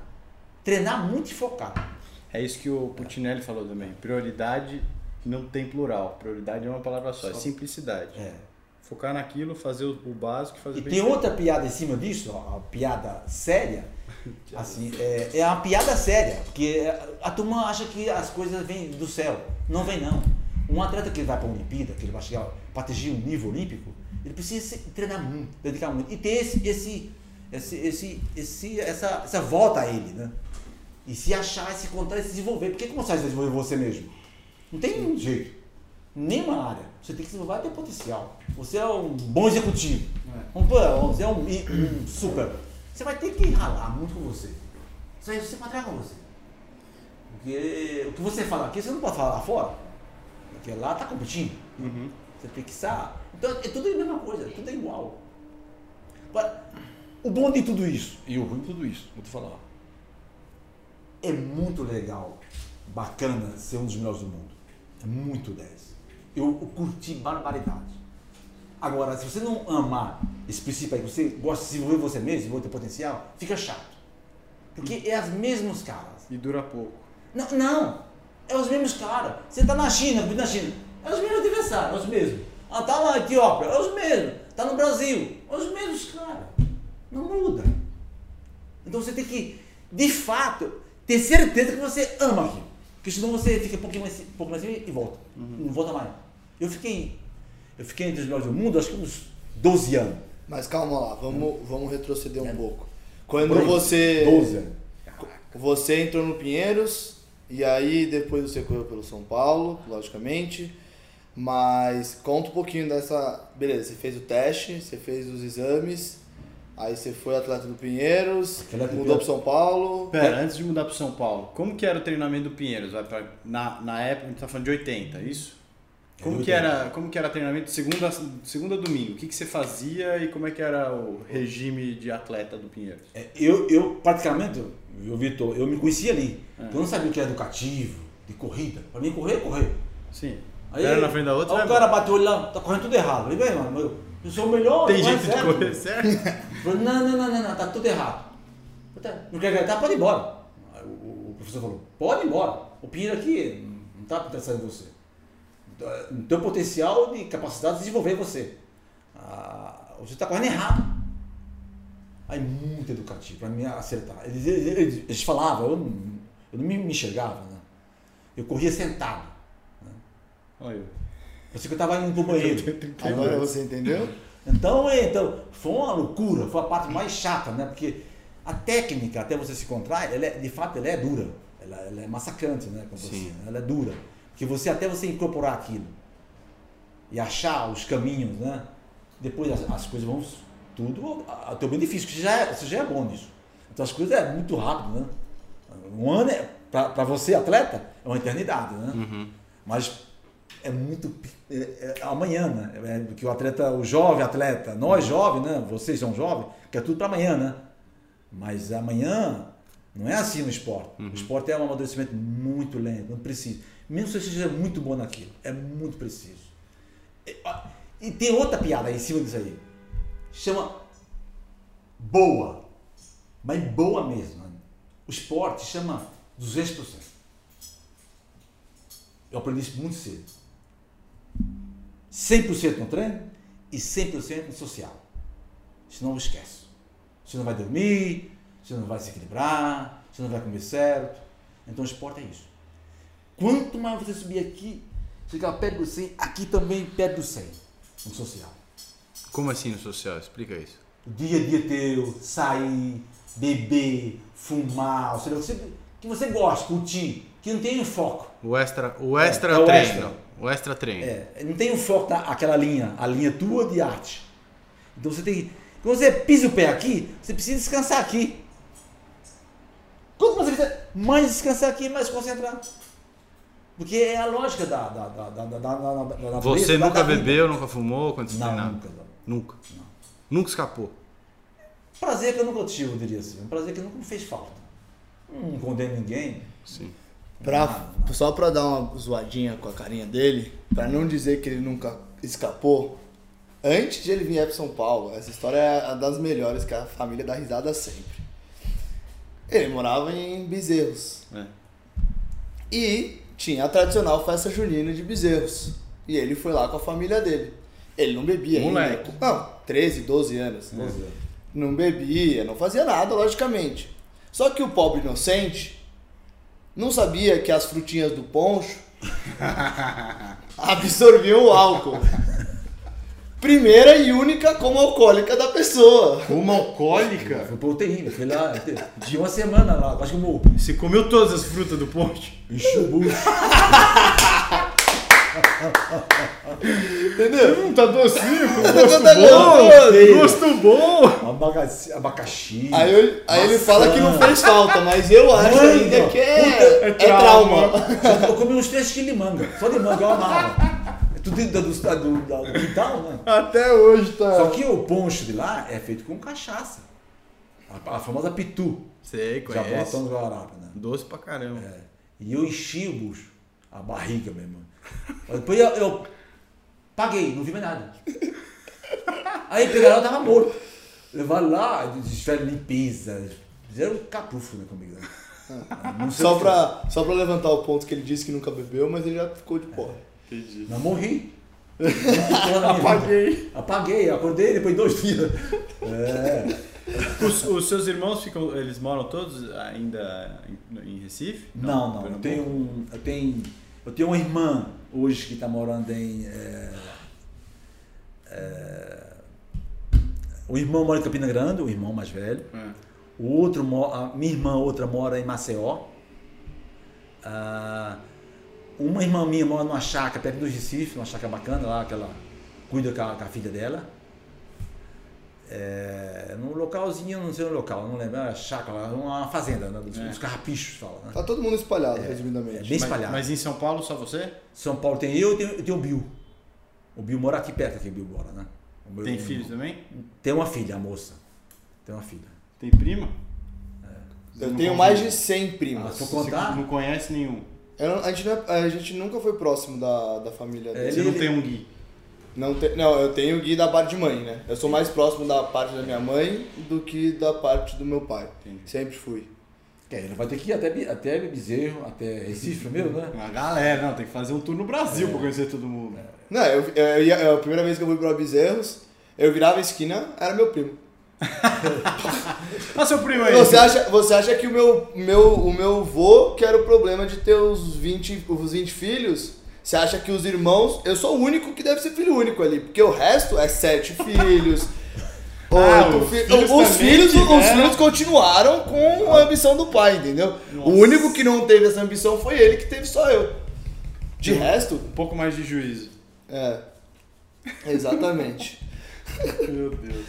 Treinar muito e focar. É isso que o Putinelli falou também. Prioridade não tem plural. Prioridade é uma palavra só, é simplicidade. É. Focar naquilo, fazer o, básico e fazer E tem outra piada em cima disso, ó, a piada séria. Assim, é, é uma piada séria, porque a turma acha que as coisas vêm do céu. Não vem não. Um atleta que vai para a Olimpíada, que ele vai chegar para atingir um nível olímpico, ele precisa se treinar muito, dedicar muito. E ter esse, esse, esse, esse, esse- essa, essa volta a ele, né? E se achar, se encontrar e se desenvolver. Porque como você vai desenvolver você mesmo? Não tem nenhum jeito. Nenhuma área. Você tem que se desenvolver ter potencial. Você é um bom executivo. Um, pô, você é um, um super. Você vai ter que ralar muito com você. Isso aí você trabalhar com você. Porque o que você fala aqui, você não pode falar lá fora. Porque lá está competindo. Uhum. Você tem que estar. Então é tudo a mesma coisa, tudo é igual. Agora, o bom de tudo isso, e o ruim de tudo isso, vou te falar. É muito legal, bacana ser um dos melhores do mundo. Muito 10. Eu, curti barbaridade. Agora, se você não amar esse princípio aí, você gosta de desenvolver você mesmo, desenvolver teu potencial, fica chato. Porque é as mesmas caras. E dura pouco. Não, não. É os mesmos caras. Você tá na China, na China. É os mesmos adversários, é os mesmos. Ah, tá na Etiópia, é os mesmos. Tá no Brasil, é os mesmos caras. Não muda. Então você tem que, de fato, ter certeza que você ama aquilo. Porque senão você fica um pouquinho mais, um pouco mais cima e volta. Não volta mais. Eu fiquei, eu fiquei entre os melhores do mundo, acho que uns 12 anos. Mas calma lá, vamos, vamos retroceder um É. pouco. Quando Por você. 12 anos. Você entrou no Pinheiros e aí depois você correu pelo São Paulo, logicamente. Mas conta um pouquinho dessa. Beleza, você fez o teste, você fez os exames, aí você foi atleta do Pinheiros, Atleta do mudou pro São Paulo. Pera, antes de mudar pro São Paulo, como que era o treinamento do Pinheiros? Vai pra- na, na época, a gente tá falando de 80, isso? Como que era, como que era treinamento segunda, segunda a domingo? O que, que você fazia e como é que era o regime de atleta do Pinheiros? É, Eu, eu praticamente, eu, Vitor, eu me conhecia ali. É. Eu não sabia o que era educativo, de corrida. Pra mim, correr é correr. Sim. Aí, era na frente da outra? Aí né? o cara bateu o olho lá, tá correndo tudo errado. Eu falei, bem, mano, eu, sou o melhor. Tem não é jeito de certo. correr certo? Falei, não, não, não, não, não, tá tudo errado. Falei, tá, Não quer gritar, pode ir embora. O, o- professor falou, pode ir embora. O Pinheiro aqui não tá interessado em você. No teu potencial de capacidade de desenvolver você. Ah, você está correndo errado. Aí muito educativo, para mim acertar. Eles, eles, eles- falavam, eu não, eu não me, me enxergava, né? Eu corria sentado. Olha eu. Parecia que eu estava indo pro banheiro. Agora você entendeu? Então, é, então, foi uma loucura, foi a parte mais chata, né? Porque a técnica, até você se encontrar, ela é, de fato, ela é dura. Ela, ela é massacrante, né? Você, Sim. Ela é dura. Porque você, até você incorporar aquilo e achar os caminhos, né? Depois as, as coisas vão tudo a, a teu benefício, que você já, é, você já é bom nisso. Então as coisas é muito rápido, né? Um ano, é, para você, atleta, é uma eternidade, né? Uhum. Mas é muito. É, é amanhã, né? É, porque o atleta, o jovem atleta, nós jovens, né? Vocês são jovens, quer tudo para amanhã, né? Mas amanhã não é assim no esporte. O esporte é um amadurecimento muito lento, não precisa. Mesmo se você seja muito bom naquilo, é muito preciso. E, E tem outra piada aí em cima disso aí. Chama boa. Mas boa mesmo. né? O esporte chama 200%. Eu aprendi isso muito cedo. 100% no treino e 100% no social. Senão esquece. Você não vai dormir, você não vai se equilibrar, você não vai comer certo. Então o esporte é isso. Quanto mais você subir aqui, chegar perto do 100, aqui também perto do 100, no social. Como assim no social? Explica isso. O dia a dia teu, sair, beber, fumar, ou seja, você, que você gosta, curtir, que não tem foco. O extra, o extra é o treino. extra. O extra treino. É, não tem um foco naquela linha, a linha tua de arte. Então você tem que. Quando você pisa o pé aqui, você precisa descansar aqui. Quanto mais você fizer, mais descansar aqui, mais concentrar. Porque é a lógica da, da, da, da, da, da, da, Você nunca bebeu, nunca fumou quando você Não, nunca. não. Nunca. Nunca escapou. Prazer que eu nunca tive, eu diria assim. Um prazer que nunca me fez falta. Não condeno ninguém. Sim. Pra, só pra dar uma zoadinha com a carinha dele, pra não dizer que ele nunca escapou, antes de ele vir para São Paulo, essa história é das melhores que a família dá risada sempre. Ele morava em Bezerros É. e tinha a tradicional festa junina de Bezerros. E ele foi lá com a família dele. Ele não bebia Moleque. ainda. Não, 13, 12 anos. Doze anos. Não bebia, não fazia nada, logicamente. Só que o pobre inocente não sabia que as frutinhas do poncho absorviam o álcool. Primeira e única como alcoólica da pessoa. Uma alcoólica? Foi proteína, fui lá. Tinha uma semana lá, quase que eu Você comeu todas as frutas do ponte? bucho. Entendeu? Hum, tá docinho, com gosto bom. Gosto bom. Abacaxi, abacaxi. Aí, eu- aí ele fala que não fez falta, mas eu acho Mano, ainda que é, é é trauma. trauma. Eu comi uns 3 quilos de manga. Só de manga, eu amava. É tudo dentro do, do, do, do quintal, né? Até hoje tá. Só que o poncho de lá é feito com cachaça. A, a famosa pitu. Sei, conhece. Jabotão do Guararapes, né? Doce pra caramba. É. E eu enchi o bucho. A barriga, meu irmão. Mas Depois eu, eu paguei, não vi mais nada. Aí pegaram, eu tava morto. Levaram lá, fizeram limpeza. Fizeram um capufo né, comigo. Né? Não sei Só pra, só pra levantar o ponto que ele disse que nunca bebeu, mas ele já ficou de porra. Entendi. Não morri. Apaguei. Apaguei, acordei depois de dois dias. É. Os, os seus irmãos ficam. Eles moram todos ainda em, em Recife? Não, não. Eu Pernambuco? tenho, um, eu, tenho, eu tenho uma irmã hoje que está morando em. É, é, o irmão mora em Campina Grande, o irmão mais velho. É. O outro, a minha irmã outra mora em Maceió. Ah, uma irmã minha mora numa chácara perto do Recife, uma chácara bacana lá, que ela cuida com a, com a filha dela. É, num localzinho, não sei o local, não lembro, é chácara, uma fazenda, né, dos, É. dos carrapichos, fala. Né? Tá todo mundo espalhado, É resumidamente. bem Mas, espalhado. mas em São Paulo só você? São Paulo tem eu e tem, tem o Bill. O Bill mora aqui perto, aqui o Bill mora, né? O meu- Tem filhos também? Tem uma filha, a moça. Tem uma filha. Tem prima? Eu Não tenho mais de 100 Ah, primas. se eu Você contar, não conhece nenhum. Eu a, gente não é- a gente nunca foi próximo da, da família É, dele. Você Ele- não tem um Gui. Não, te- não, eu tenho o Gui da parte de mãe, né? Eu sou mais próximo da parte da minha mãe do que da parte do meu pai. Entendi. Sempre fui. que ele vai ter que ir até, até Bezerro, até Recife primeiro, né? Uma galera, não, tem que fazer um tour no É. Brasil pra conhecer todo mundo. Não, eu, eu, ia- a primeira vez que eu fui para Bezerros, eu virava a esquina, era meu primo. Olha seu primo aí. Você acha, você acha que o meu, meu, o meu vô, que era o problema de ter os 20, os 20 filhos, você acha que os irmãos. Eu sou o único que deve ser filho único ali, porque o resto é sete filhos. Ah, os fi- filhos os, filhos, os filhos continuaram com a ambição do pai, entendeu? Nossa. O único que não teve essa ambição foi ele, que teve só eu. De resto, Um pouco mais de juízo. é. Exatamente. Meu Deus.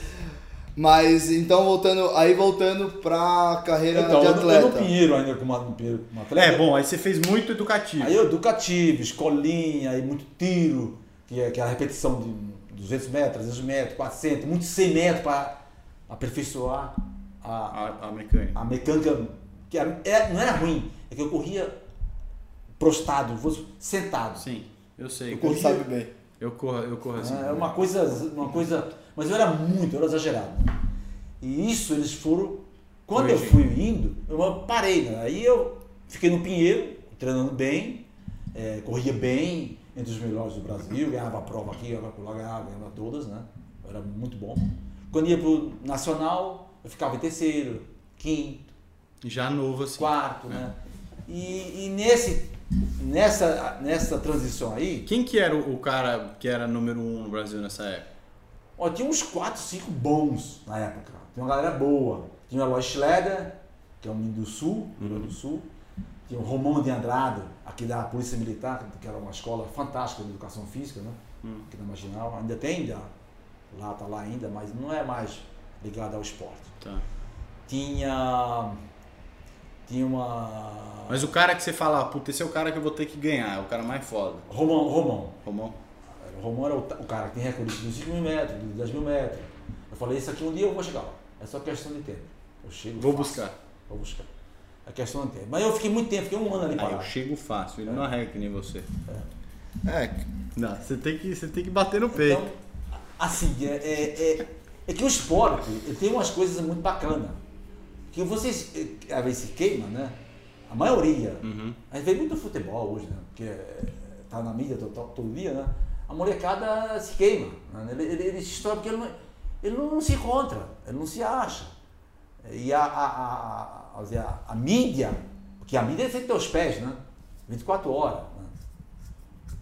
Mas então voltando, aí voltando pra carreira Então, de eu, eu no atleta. Pinheiro ainda como, Pinheiro como atleta. É, bom, aí você fez muito educativo. Aí eu educativo, escolinha, aí muito tiro, que é aquela repetição de 200 metros, 300 metros, 400, muito 100 metros para aperfeiçoar a, A, a mecânica. a mecânica, que era- é- não era ruim, é que eu corria prostado, sentado. Sim, eu sei. Eu corria- sabe bem. Eu corro, eu corro assim. É uma coisa, uma coisa, mas eu era muito, eu era exagerado. E isso eles foram, quando eu fui indo, eu parei, né? aí eu fiquei no Pinheiro, treinando bem, é, corria bem, entre os melhores do Brasil, ganhava a prova aqui, ganhava lá, ganhava, ganhava todas, né? Eu era muito bom. Quando ia pro Nacional, eu ficava em terceiro, quinto, Já novo assim. quarto, né? E, e nesse, nessa, nessa transição aí, Quem que era o o cara que era número um no Brasil nessa época? Ó, tinha uns 4, 5 bons na época. Tinha uma galera boa. Tinha o Eloy Schlegger, que é um menino do Sul, Rio Grande do Sul. Tinha o Romão de Andrade, aqui da Polícia Militar, que era uma escola fantástica de educação física, né? Hum. Aqui na Marginal. Ainda tem, ainda. Lá tá lá ainda, mas não é mais ligado ao esporte. Tá. Tinha. Tinha uma. Mas o cara que você fala, ah, puta, esse é o cara que eu vou ter que ganhar, é o cara mais foda. Romão, Romão. Romão? O Romão era o, ta- o cara que tem recorde dos 5 mil metros, dos 10 mil metros. Eu falei, isso aqui um dia eu vou chegar lá. É só questão de tempo. Eu chego. Vou buscar. Vou buscar. É questão de tempo. Mas eu fiquei muito tempo, fiquei um ano ali Aí eu parado. chego fácil, ele não arrega que nem você. É, Não, você tem que, você tem que bater no peito. Então, assim, é, é, é, é que o esporte tem umas coisas muito bacanas. Que vocês, eh, às vezes, se queima, né? A maioria. Uhum. A gente vê muito futebol hoje, né? Porque tá na mídia todo, todo dia, né? A molecada se queima. Né? Ele, ele, ele se estoura porque ele não, ele não se encontra, ele não se acha. E a, a, a, a, a, mídia, porque a mídia é sempre aos pés, né? 24 horas. Né?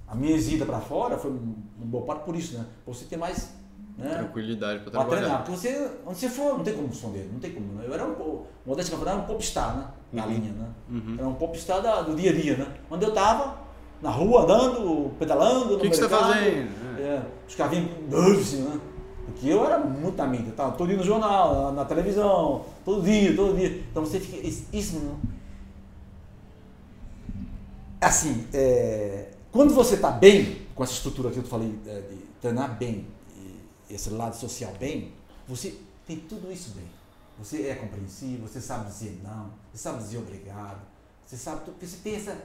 A minha ida para fora foi um, um bom parte por isso, né? Você ter mais. Né? Tranquilidade pra Pra treinar, trabalhar. porque você, onde você for, não tem como esconder, não tem como. Né? Eu era um, modéstia falava, era um popstar, né? Na Uhum. linha, né? Uhum. Era um popstar da, do dia a dia, né? Onde eu tava, na rua, andando, pedalando, O no que, que você tá mercado. fazendo? É, os caras vinham assim, né? Porque eu era muito na mídia, tava todo dia no jornal, na, televisão, todo dia, todo dia. Então você fica. Isso, Assim, é, quando você está bem, com essa estrutura que eu falei, é, de treinar bem, esse lado social bem, você tem tudo isso bem. Você é compreensivo, você sabe dizer não, você sabe dizer obrigado, você sabe você tem essa.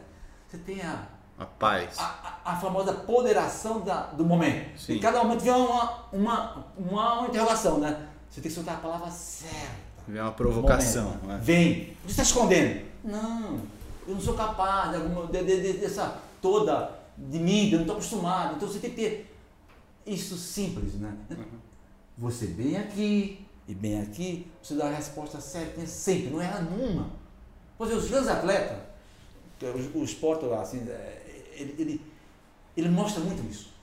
Você tem a, A paz. a, a- a famosa ponderação da, do momento. Sim. Em cada momento vem uma, uma, uma, uma interrogação, né? Você tem que soltar a palavra certa. Vem uma provocação. Né? Vem. Você está escondendo? Não. Eu não sou capaz de, de, de- de- dessa toda de mídia, eu não estou acostumado. Então você tem que ter isso simples, né? Você bem aqui e bem aqui, você dá a resposta certa sempre, não erra numa. Pois é, os grandes atletas, que é o, o esporte, assim, é, ele, ele, ele mostra muito isso.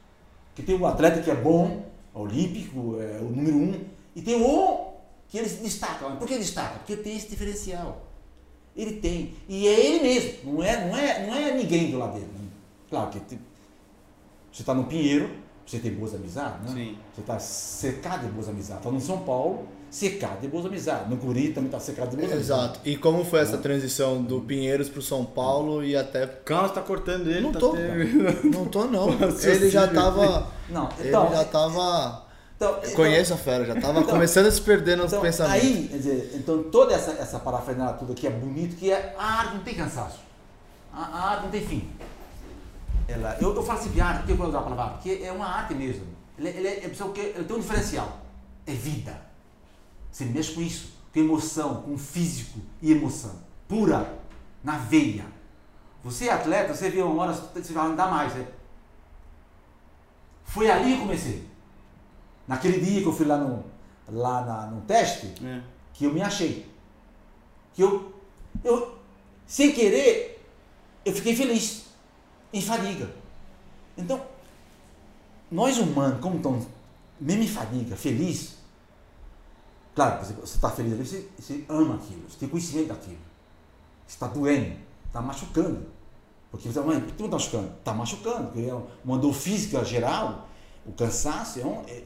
Que tem um atleta que é bom, olímpico, é o número um, e tem um que ele se destaca. Por que destaca? Porque tem esse diferencial. Ele tem. E é ele mesmo, não é, não é, não é ninguém do lado dele. Claro que tem- você está no Pinheiro, você tem boas amizades, né? Sim. Você está cercado de boas amizades. Está no São Paulo, cercado de boas amizades. No Guri também está cercado de boas Exato. E como foi essa transição do Pinheiros pro São Paulo e até. Calma, você tá cortando ele. Não tá tô. tendo- Não tô, não. Ele já tava. amizades. Não, Ele então. já tava. então, Eu conheço a fera, já tava Então- começando a se perder nos Então, pensamentos. aí, quer dizer, então toda essa, essa parafernália toda que é bonito, que é, a arte não tem cansaço. A, a arte não tem fim. Ela, eu, eu falo assim de arte, porque eu vou usar a palavra arte, porque é uma arte mesmo. Ele, ele, é, é pessoa que ele tem um diferencial. É vida. Você mexe com isso, com emoção, com físico e emoção. Pura, na veia. Você é atleta, você vê uma hora, você vai andar mais. Né? Foi ali que eu comecei. Naquele dia que eu fui lá no, lá na, no teste, É. que eu me achei. Que eu, eu, sem querer, eu fiquei feliz, em fadiga. Então, nós humanos, como estamos, mesmo em fadiga, feliz, claro, você está feliz ali, você, você ama aquilo, você tem conhecimento daquilo. Você está doendo, está machucando. Porque você, mãe, por que não está machucando? Está machucando, porque é uma dor física geral, o cansaço, é um, é-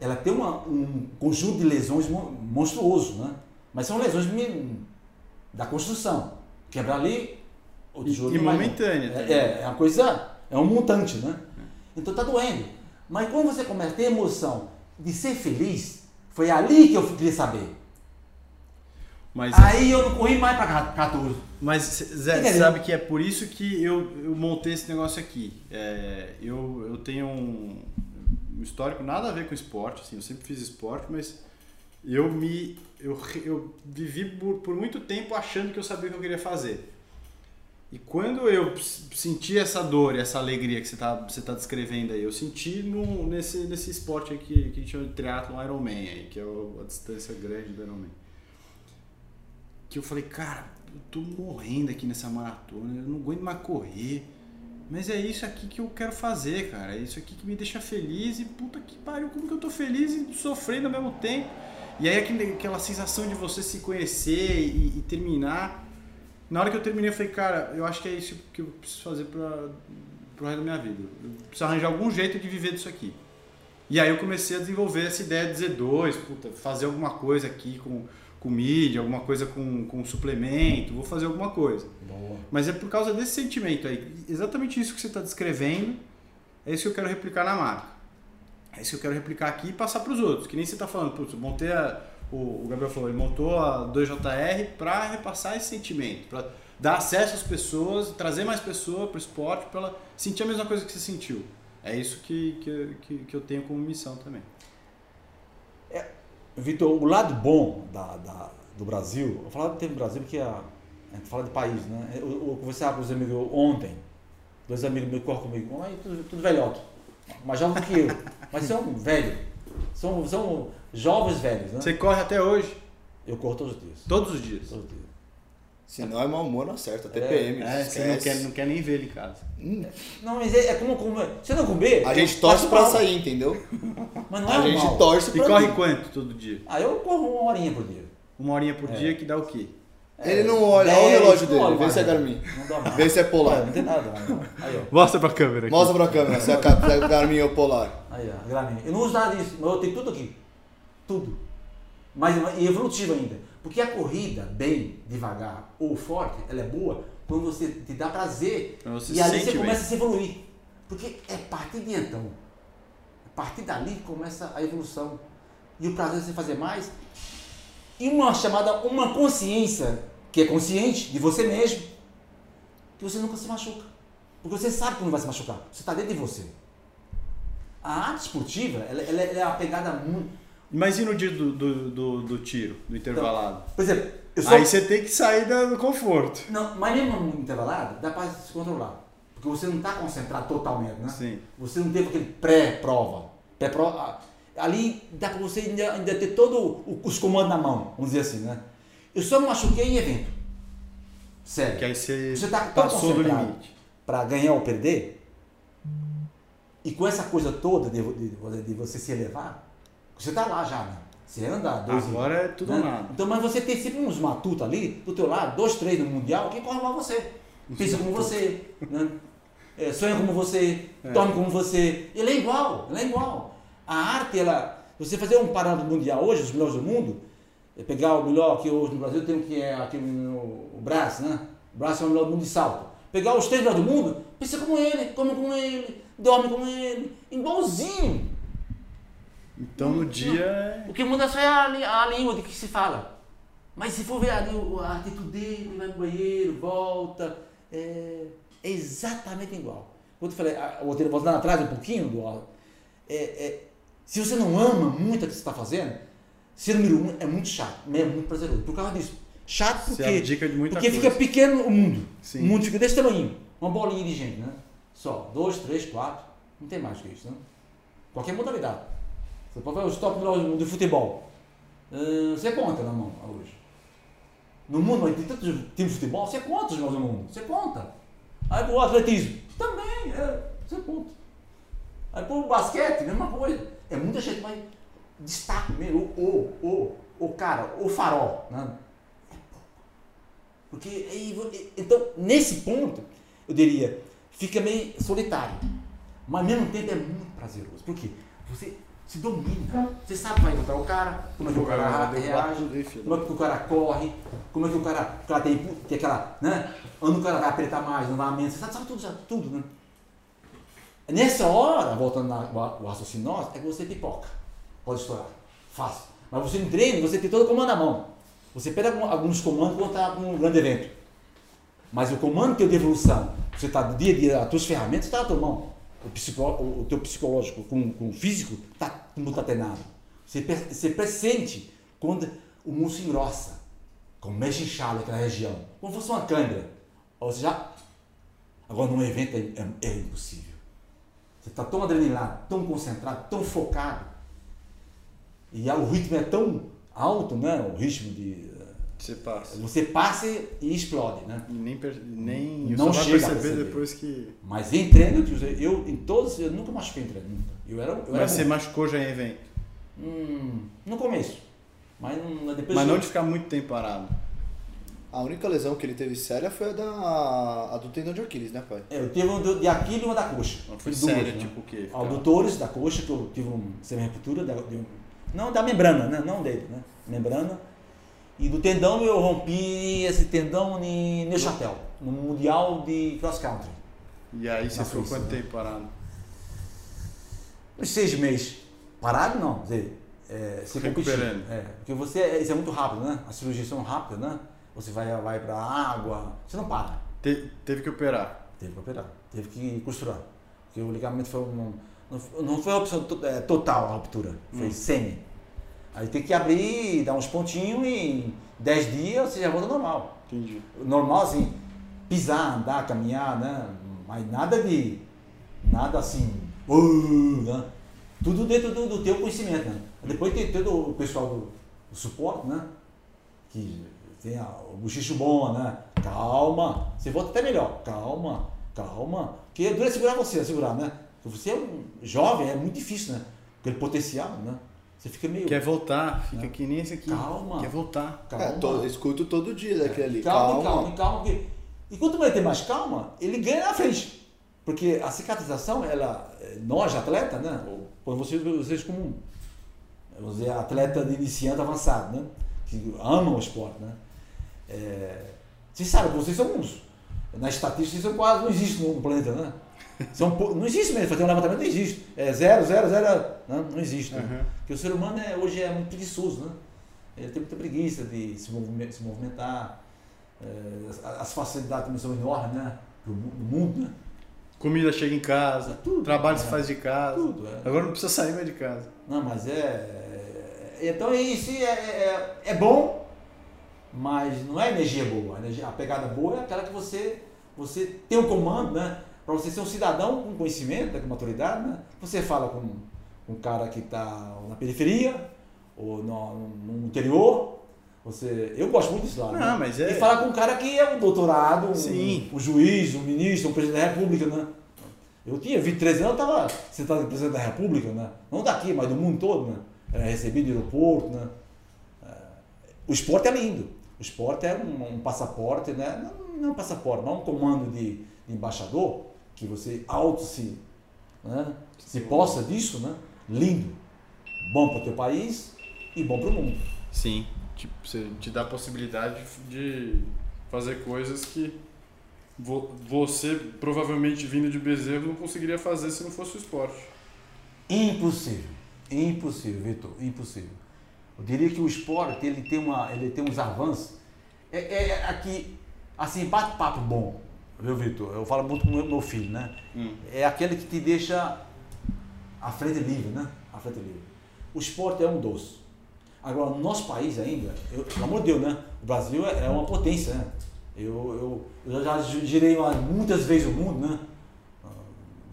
ela tem uma- um conjunto de lesões mon- monstruoso, né? Mas são lesões da construção. Quebrar ali, o tijolo e momentânea. também. é, é uma coisa, é um montante, né? Então tá doendo. Mas quando você começa a ter emoção de ser feliz, foi ali que eu queria saber. Mas, Aí eu não corri mais para 14. mas Zé, Entendeu? sabe que é por isso que eu, eu montei esse negócio aqui. É, eu, eu tenho um, um histórico nada a ver com esporte, assim, eu sempre fiz esporte, mas eu me eu, eu vivi por, por muito tempo achando que eu sabia o que eu queria fazer. E quando eu senti essa dor e essa alegria que você está você tá descrevendo aí, eu senti no, nesse, nesse esporte aí que, a gente chama de triathlon Ironman, aí, que é a distância grande do Ironman. Que eu falei, cara, eu tô morrendo aqui nessa maratona, eu não aguento mais correr. Mas é isso aqui que eu quero fazer, cara. É isso aqui que me deixa feliz e puta que pariu, como que eu tô feliz e sofrendo ao mesmo tempo. E aí aquela sensação de você se conhecer e, e terminar. Na hora que eu terminei, eu falei, cara, eu acho que é isso que eu preciso fazer pra, pro resto da minha vida. Eu preciso arranjar algum jeito de viver disso aqui. E aí eu comecei a desenvolver essa ideia de Z2, puta, fazer alguma coisa aqui com, com mídia, alguma coisa com, com suplemento, vou fazer alguma coisa. Mas é por causa desse sentimento aí. Exatamente isso que você está descrevendo, é isso que eu quero replicar na marca. É isso que eu quero replicar aqui e passar para os outros. Que nem você está falando, putz, montei a, o, Gabriel falou, ele montou a 2JR para repassar esse sentimento, para dar acesso às pessoas, trazer mais pessoas para o esporte, para ela sentir a mesma coisa que você sentiu. É isso que, que, que, que eu tenho como missão também. Vitor, o lado bom da, da- do Brasil, eu falava do do Brasil porque a, a gente fala de país, né? Eu, eu conversava com os amigos ontem, dois amigos meus correm comigo, "Ai, tudo, tudo velhote, mais jovem que eu, mas são velhos, são, são jovens velhos, né? Você corre até hoje? Eu corro todos os dias. Todos os dias? Todos os dias. Se não é mau humor, não acerta. TPM. É, você não quer, não quer nem ver ele em casa. Hum, Não, mas é, é como comer. Se eu não comer. A gente torce pra mal. sair, entendeu? Mas não é A gente normal. torce E pra corre vir. quanto todo dia? Ah, eu corro uma horinha por dia. Uma horinha por É. dia que dá o quê? Ele não olha, olha o relógio dele, olho vê se é? Garmin. Não dá mais. Vê se é polar. não tem nada. Aí, ó. Mostra pra câmera aqui. Mostra pra câmera é se é Garmin ou polar. Aí, ó, Garmin. Eu não uso nada disso, mas eu tenho tudo aqui. Tudo. Mas e evolutivo ainda. Porque a corrida, bem, devagar ou forte, ela é boa quando você te dá prazer. Quando você e ali você bem. começa a se evoluir. Porque é a partir de então. A partir dali que começa a evolução. E o prazer de você fazer mais. E uma chamada, uma consciência, que é consciente de você mesmo, que você nunca se machuca. Porque você sabe que não vai se machucar. Você está dentro de você. A arte esportiva, ela, ela- ela é uma pegada muito. Mas e no dia do, do, do, do tiro, do intervalado? Por exemplo, sou. Aí você tem que sair do conforto. Não, mas mesmo no intervalado, dá para se controlar. Porque você não está concentrado totalmente, né? Sim. Você não teve aquele pré-prova. Pré-prova. Ali dá para você ainda, ainda ter todos os comandos na mão, vamos dizer assim, né? Eu só me machuquei em evento. Sério. Que aí você, Você tá passou do concentrado. limite. para ganhar ou perder, e com essa coisa toda de, de- de você se elevar, você tá lá já, né? Você anda dois Agora é tudo né? nada. Então, mas você tem sempre uns matutos ali do teu lado, dois, três no Mundial, quem corre lá você. Pensa como você. Né? é, sonha como você, É. dorme como você. Ele é igual, ele é igual. A arte, ela, você fazer um parâmetro mundial hoje, os melhores do mundo, é pegar o melhor que hoje no Brasil tem o que é aqui no o Brás, né? O Brás é o melhor do mundo de salto. Pegar os três melhores do mundo, pensa como ele, come como ele, dorme como ele, igualzinho. Então no dia é. O que muda só é a, a língua de que se fala. Mas se for ver ali o- a atitude dele, vai no banheiro, volta, é, é exatamente igual. Quando eu falei, a- o roteiro voltando atrás um pouquinho, do, é, é, se você não ama muito o que você está fazendo, ser número um é muito chato, é muito prazeroso. Por causa disso. Chato porque, porque coisa. fica pequeno o mundo. Sim. O mundo fica desse tamanho. Uma bolinha de gente, né? Só. Dois, três, quatro. Não tem mais que isso, né? Qualquer modalidade. Você pode ver os top do futebol. Você conta na mão hoje. No mundo, tem tantos times de futebol, você conta os do mundo. Você conta. Aí pro atletismo, também, é, você conta. Aí pro basquete, mesma coisa. É muita gente, mas destaque mesmo, o, o, o, o cara, o farol. Né? Porque então, nesse ponto, eu diria, fica meio solitário. Mas ao mesmo tempo é muito prazeroso. Por quê? Você se domina. Você sabe que vai encontrar o cara, como é que o cara reage, como é que o cara corre, como é que o cara, o cara tem, tem aquela, né? Onde o cara vai apertar mais, não vai menos. Você sabe, sabe tudo, sabe tudo, né? Nessa hora, voltando na- o raciocínio nosso, é que você pipoca. Pode estourar. Fácil. Mas você no treino, você tem todo o comando na mão. Você pega alguns comandos quando está um grande evento. Mas o comando teu de evolução, você está do dia a dia, as tuas ferramentas estão na tua mão. O, o teu psicológico com, com o físico está como está treinado. Você, você pressente quando o músculo engrossa, como mexe inchado naquela região, como fosse uma câimbra. Ou seja, agora num evento é, é- é impossível. Você está tão adrenalado, tão concentrado, tão focado. E o ritmo é tão alto, né? O ritmo de. Você passa. Você passa e explode, né? E nem, per- nem Não chega a perceber depois que. Mas em treino, eu, te usei- eu em todos, eu nunca machuquei em treino, nunca. Eu era, eu era Mas você bom. machucou já em evento. Hum, no começo. Mas não, depois Mas eu- não de ficar muito tempo parado. A única lesão que ele teve séria foi a, da, a do tendão de Aquiles, né, pai? É, eu tive uma de Aquiles e uma da coxa. Não foi Duas, sério, né? tipo o quê? Ficar- Adutores da coxa, que eu tive uma de um- não da membrana, né? não dele, né? Membrana. E do tendão eu rompi esse tendão em Neuchâtel, no Mundial de Cross Country. E aí você ficou quanto né? tempo parado? Uns seis meses. Parado não, quer dizer, é, se Recuperando. competir. É, porque você, isso é muito rápido, né? As cirurgias são rápidas, né? Você vai, vai pra água, você não para. Te- teve que operar. Teve que operar, teve que costurar. Porque o ligamento foi um, não, não foi uma opção to- é, total a ruptura, foi Hum. semi. Aí tem que abrir, dar uns pontinhos e em 10 dias você já volta normal. Entendi. Normal assim, pisar, andar, caminhar, né? Mas nada de. Nada assim. uh, né? Tudo dentro do, do teu conhecimento, né? Depois tem todo o pessoal do, do suporte, né? Que tem a- o bochicho bom, né? Calma, você volta até melhor. Calma, calma. Porque é duro é segurar você, é segurar, né? Porque você é um jovem, é muito difícil, né? Aquele potencial, né? Você fica meio. Quer voltar, fica Né? que nem esse aqui. Calma. Quer voltar. Calma. É, to- escuto todo dia daquele ali. Calma, Calma. calma, calma. porque- E quanto mais ele tem mais calma, ele ganha na frente. Porque a cicatrização, ela, eh, nós atletas, né? Ou quando vocês, vocês como, vamos dizer, atleta de iniciante avançado, né? Que amam o esporte, né? É, vocês sabem que vocês são uns. Na estatística, são quase, não existe no planeta, né? São, não existe mesmo, fazer um levantamento não existe. É zero, zero, zero, né? não existe. Né? Uhum. Porque o ser humano é, hoje é muito preguiçoso, né? Ele tem muita preguiça de se, movime- se movimentar. É, as, as facilidades também são enormes, né? Do mu- do mundo, né? Comida chega em casa, Tudo, trabalho é. se faz de casa. Tudo, é. Agora não precisa sair mais de casa. Não, mas é. é- Então isso é, é, é bom, mas não é energia boa. A, energia, a pegada boa é aquela que você, você tem um comando, né? Para você ser um cidadão com conhecimento, né, com maturidade, né? Você fala com um cara que está na periferia ou no, no interior. Você, eu gosto muito disso lá. né? Não, mas é- E falar com um cara que é um doutorado, um, um juiz, um ministro, um presidente da república, né? Eu tinha 23 anos, eu estava sentado no presidente da república, né? Não daqui, mas do mundo todo, né? Era recebido no aeroporto, né? É, O esporte é lindo. O esporte é um, um passaporte, né? Não, não é um passaporte, mas um comando de, de embaixador que você auto se, né, se possa disso, né? Lindo. Bom para o teu país e bom para o mundo. Sim. Tipo, você te dá a possibilidade de fazer coisas que vo- você, provavelmente vindo de Bezerro, não conseguiria fazer se não fosse o esporte. Impossível. Impossível, Vitor. Impossível. Eu diria que o esporte ele tem, uma, ele tem uns avanços. É, é aqui, assim, bate-papo bom, viu, Vitor? Eu falo muito com o meu- filho, né? Hum. É aquele que te deixa a frente livre, né? A frente livre. O esporte é um doce. Agora, no nosso país ainda, eu, pelo amor de Deus, né? O Brasil é, é uma potência, né? Eu, eu, eu já girei muitas vezes o mundo, né? Ah,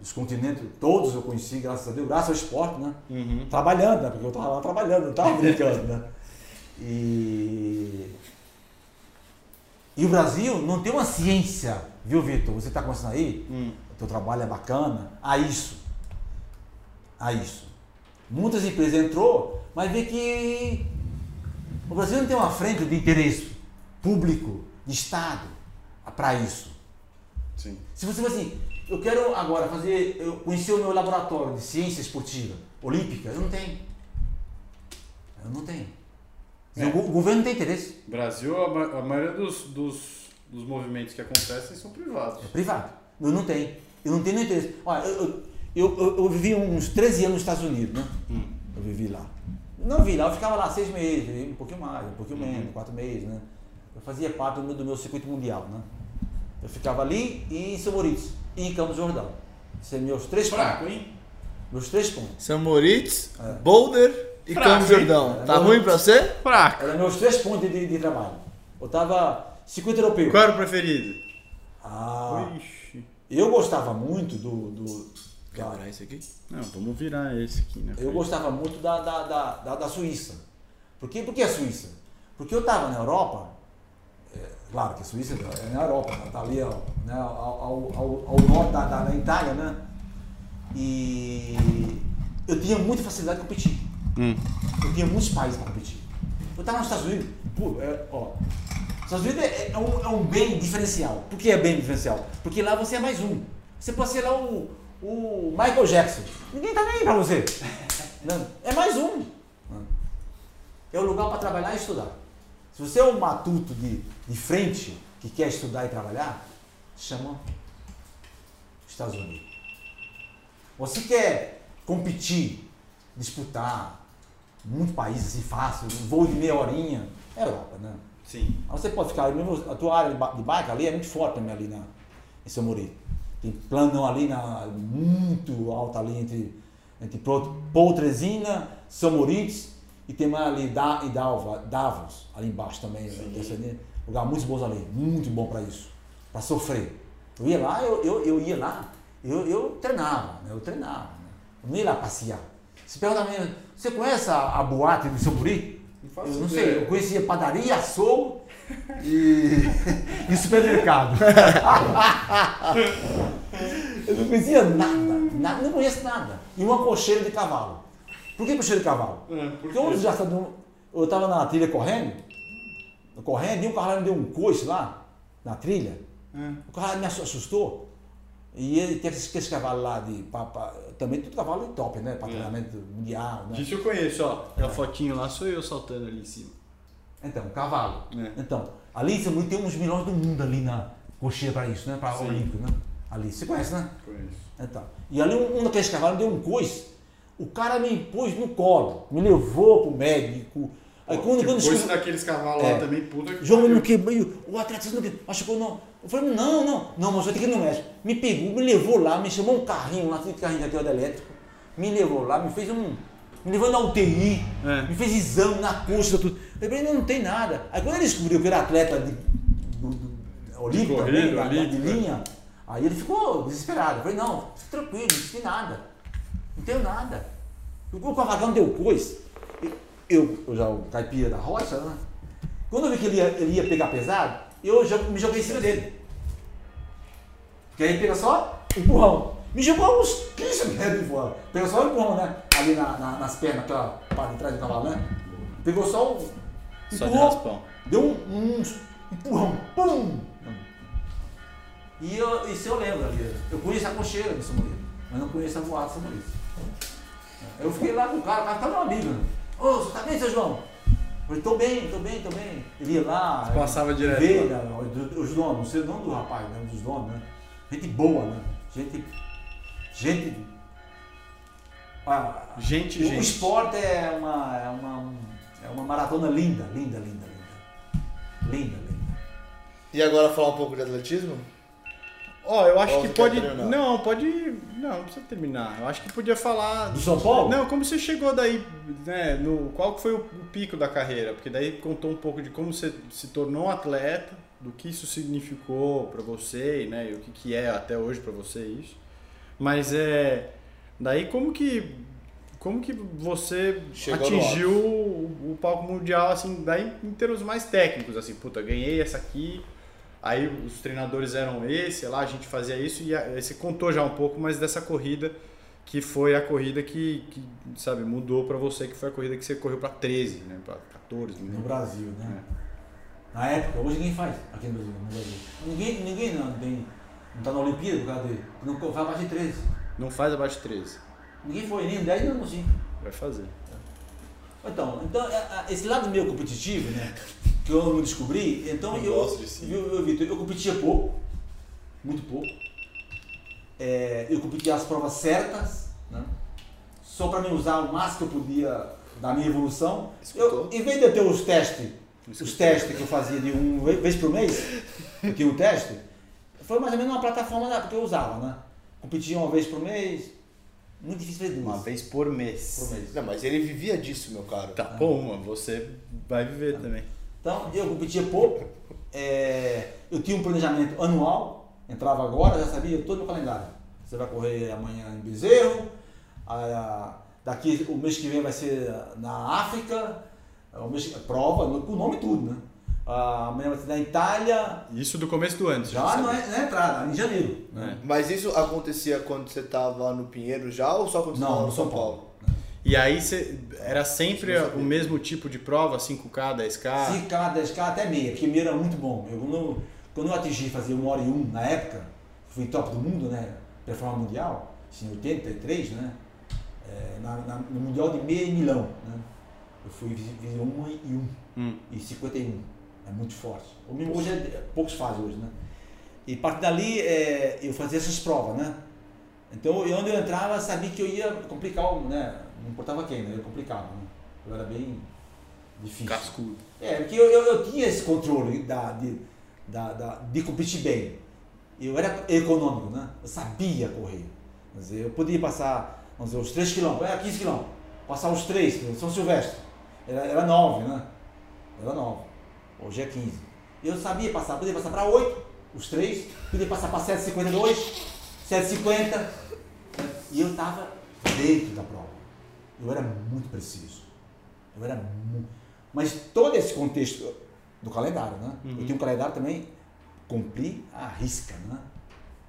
Os continentes, todos eu conheci, graças a Deus, graças ao esporte, né? Uhum. Trabalhando, né? Porque eu estava lá trabalhando, não estava brincando, né? E... e o Brasil não tem uma ciência, viu, Vitor? Você está começando aí, Hum. o teu trabalho é bacana, a isso. A isso. Muitas empresas entrou, mas vê que o Brasil não tem uma frente de interesse público, de Estado, para isso. Sim. Se você fala assim, eu quero agora fazer, eu conhecer o meu laboratório de ciência esportiva olímpica, eu não tenho. Eu não tenho. É. O, go- o governo não tem interesse, Brasil, a, ma- a maioria dos, dos, dos movimentos que acontecem são privados. é privado. Eu não tenho. Eu não tenho nenhum interesse. Olha, eu, eu, eu, eu- vivi uns 13 anos nos Estados Unidos, né? Hum. Eu vivi lá. Não vi lá, eu ficava lá seis meses, um pouquinho mais, um pouquinho Uhum. menos, quatro meses, né? Eu fazia parte do meu, do meu circuito mundial, né? Eu ficava ali e em São Maurício, e em Campos Jordão. Esses são meus três pontos. Fraco, hein? Meus três pontos. São Moritz, É. Boulder e Fraco, Campos? Jordão. Tá ruim pra você? Fraco. Eram meus três pontos de, de trabalho. Eu tava circuito europeu. Qual era o preferido? Ah, Ixi. eu gostava muito do. do Quer da- virar isso aqui? Não, vamos virar esse aqui, né? eu gostava muito da, da, da, da, da Suíça. Por quê? Por que a Suíça? Porque eu estava na Europa, é, claro que a Suíça é na Europa, está ali ó, né, ao, ao, ao, ao norte da, da, da Itália, né? E eu tinha muita facilidade de competir. Hum. Eu tinha muitos países para competir. Eu estava nos Estados Unidos, pô, é, ó, os Estados Unidos é, é um, é um bem diferencial. Por que é bem diferencial? Porque lá você é mais um. Você pode ser lá o, o Michael Jackson. Ninguém tá nem aí para você. Não, é mais um. É o lugar para trabalhar e estudar. Se você é um matuto de, de frente que quer estudar e trabalhar, chama Estados Unidos. Você quer competir, disputar, muito país assim fácil, um voo de meia horinha, é Europa, né? Sim. Aí você pode ficar, mesmo a tua área de bike ali é muito forte também ali na, em São Maurício. Tem plano ali na, muito alto ali entre, entre Poltrezina, São Maurício e tem mais ali da, e Dalva, Davos, ali embaixo também. Ali. lugar muito bom ali, muito bom para isso, para sofrer. Eu ia lá, eu, eu, eu ia lá, eu, eu treinava, né? eu treinava. Né? Eu não ia lá passear. Se pergunta pra mim, você conhece a, a boate de São? Não Eu não ideia. sei, eu conhecia padaria, açougue e, e supermercado. eu não conhecia nada, nada, não conheço nada. E uma cocheira de cavalo. Por que cocheira de cavalo? É, por Porque já sabe, eu estava na trilha correndo, correndo, e um carro me deu um coice lá, na trilha. É. O carro me assustou. E ele tem aqueles, aqueles cavalos lá de. Pra- também tudo cavalo top, né? Para É. treinamento mundial, né? Isso eu conheço, ó. A fotinho lá sou eu saltando ali em cima. Então, cavalo. É. Então, ali em Luís tem uns milhões do mundo ali na cocheira para isso, né? Para Sim. Olímpico, né? Ali. Você conhece, né? Conheço. Então. E ali um, um daqueles cavalos deu um coice. O cara me pôs no colo, me levou pro médico. Aí quando, Tipo, quando coisa descobriu- daqueles cavalos É. lá também, puta que não quebrou, o atleta não quebrou, machucou não. Eu falei, não, não, não, mas vai ter que ir no médico. Me pegou, me levou lá, me chamou um carrinho lá, aquele carrinho de elétrico, me levou lá, me fez um. Me levou na UTI, É. me fez exame na coxa, tudo. Eu falei, não, não tem nada. Aí quando ele descobriu que era atleta de, do, do, olímpico corrida, também, da- da- de é. linha, aí ele ficou desesperado. Eu falei, não, fique tranquilo, não tem nada. Não tenho nada. O cavacão deu coisa. Eu, eu já o caipira da rocha, né? Quando eu vi que ele ia, ele ia pegar pesado, eu já me joguei em cima dele. Porque aí pega só empurrão. Me jogou uns 15 metros de fora. Pegou só o empurrão, né? Ali na, na- nas pernas, aquela parte de trás do cavalo, né? Pegou só o. Só de empurrou. Deu um, um empurrão. Pum! E eu, isso eu lembro ali. Eu conheço a cocheira São Maurício, mas não conheço a voada São Maurício. Eu fiquei lá com o cara, o cara tá meu amigo. Né? Ô, você tá bem, seu João? Eu falei, tô bem, tô bem, tô bem. Ele ia lá. Passava direto Ver, né, os donos, não sei o nome do rapaz, né? Dos donos, né? Gente boa, né? Gente. Gente. Ah, Gente, o gente. esporte é uma, é uma, é uma maratona linda, linda, linda, linda. Linda, linda. E agora falar um pouco de atletismo? Ó, eu acho Ou que pode. Não, pode. Não, não precisa terminar. Eu acho que podia falar. Do São Paulo? Não, como você chegou daí, né? No, qual foi o, pico da carreira? Porque daí contou um pouco de como você se tornou atleta, do que isso significou pra você, né? E o que, que é até hoje pra você isso. Mas é. Daí como que. Como que você Chegou atingiu o, o palco mundial, assim, daí em termos mais técnicos, assim, puta, ganhei essa aqui, aí os treinadores eram esse, lá a gente fazia isso, e aí você contou já um pouco mais dessa corrida, que foi a corrida que, que sabe, mudou pra você, que foi a corrida que você correu pra 13, né, pra 14, No né? Brasil, né? Na época, hoje ninguém faz aqui no Brasil. No Brasil. Ninguém, ninguém não tem. Não tá na Olimpíada por causa de. Não faz abaixo de 13. Não faz abaixo de 13, Ninguém foi, nem 10 nem no 5. vai fazer. Então, então é, é, esse lado meu competitivo, né? Que eu não descobri, então Eu eu, de eu, Vitor, eu competia pouco, muito pouco. É, eu competia as provas certas, né? Só para me usar o máximo que eu podia da minha evolução. Eu, em vez de eu ter os testes, os testes que eu fazia de um vez por mês, eu tinha um teste, foi mais ou menos uma plataforma que eu usava, né? Competia uma vez por mês, muito difícil fazer duas Uma vez por mês. por mês. Não, mas ele vivia disso, meu caro. Tá bom, mas você vai viver também. Então, eu competia pouco, é, eu tinha um planejamento anual, entrava agora, já sabia todo o meu calendário. Você vai correr amanhã em Bezerro, ah, daqui o mês que vem vai ser na África, o mês, prova, com o nome e tudo, né? Amanhã vai ser na Itália, Isso do começo do ano, já sabia. não é, não é entrada, em janeiro. né? Mas isso acontecia quando você tava no Pinheiro já ou só quando você Não, no São Paulo. E aí você, era sempre o mesmo tipo de prova, 5K, 10K? 5K, 10K, até meia, porque meia era muito bom. Eu, quando, quando eu atingi fazer uma hora e um na época, fui top do mundo, né? Performance mundial, em 83, né? É, na, na- no Mundial de meia e milão, né? Eu fui fiz fiz uma e um, Hum. e 51. É muito forte. Hoje é, poucos fazem hoje, né? E a partir dali é, eu fazia essas provas, né? Então, eu- onde eu entrava, sabia que eu ia complicar, o- né? Não importava quem, né? Eu complicava, né? Eu era bem difícil. Cascudo. É, porque eu, eu, eu tinha esse controle da, de, da, da- de competir bem. Eu era econômico, né? Eu sabia correr. Quer dizer, eu podia passar, vamos dizer, os 3 km, era 15 km. Passar os 3, São Silvestre. Era, era 9, né? Era 9. Hoje é 15. Eu sabia passar, podia passar para 8, os 3, podia passar para 7,52, 7,50. né? E eu estava dentro da prova. Eu era muito preciso. Eu era muito. Mas todo esse contexto do calendário, né? Uhum. Eu tinha um calendário também, cumpri a risca, né?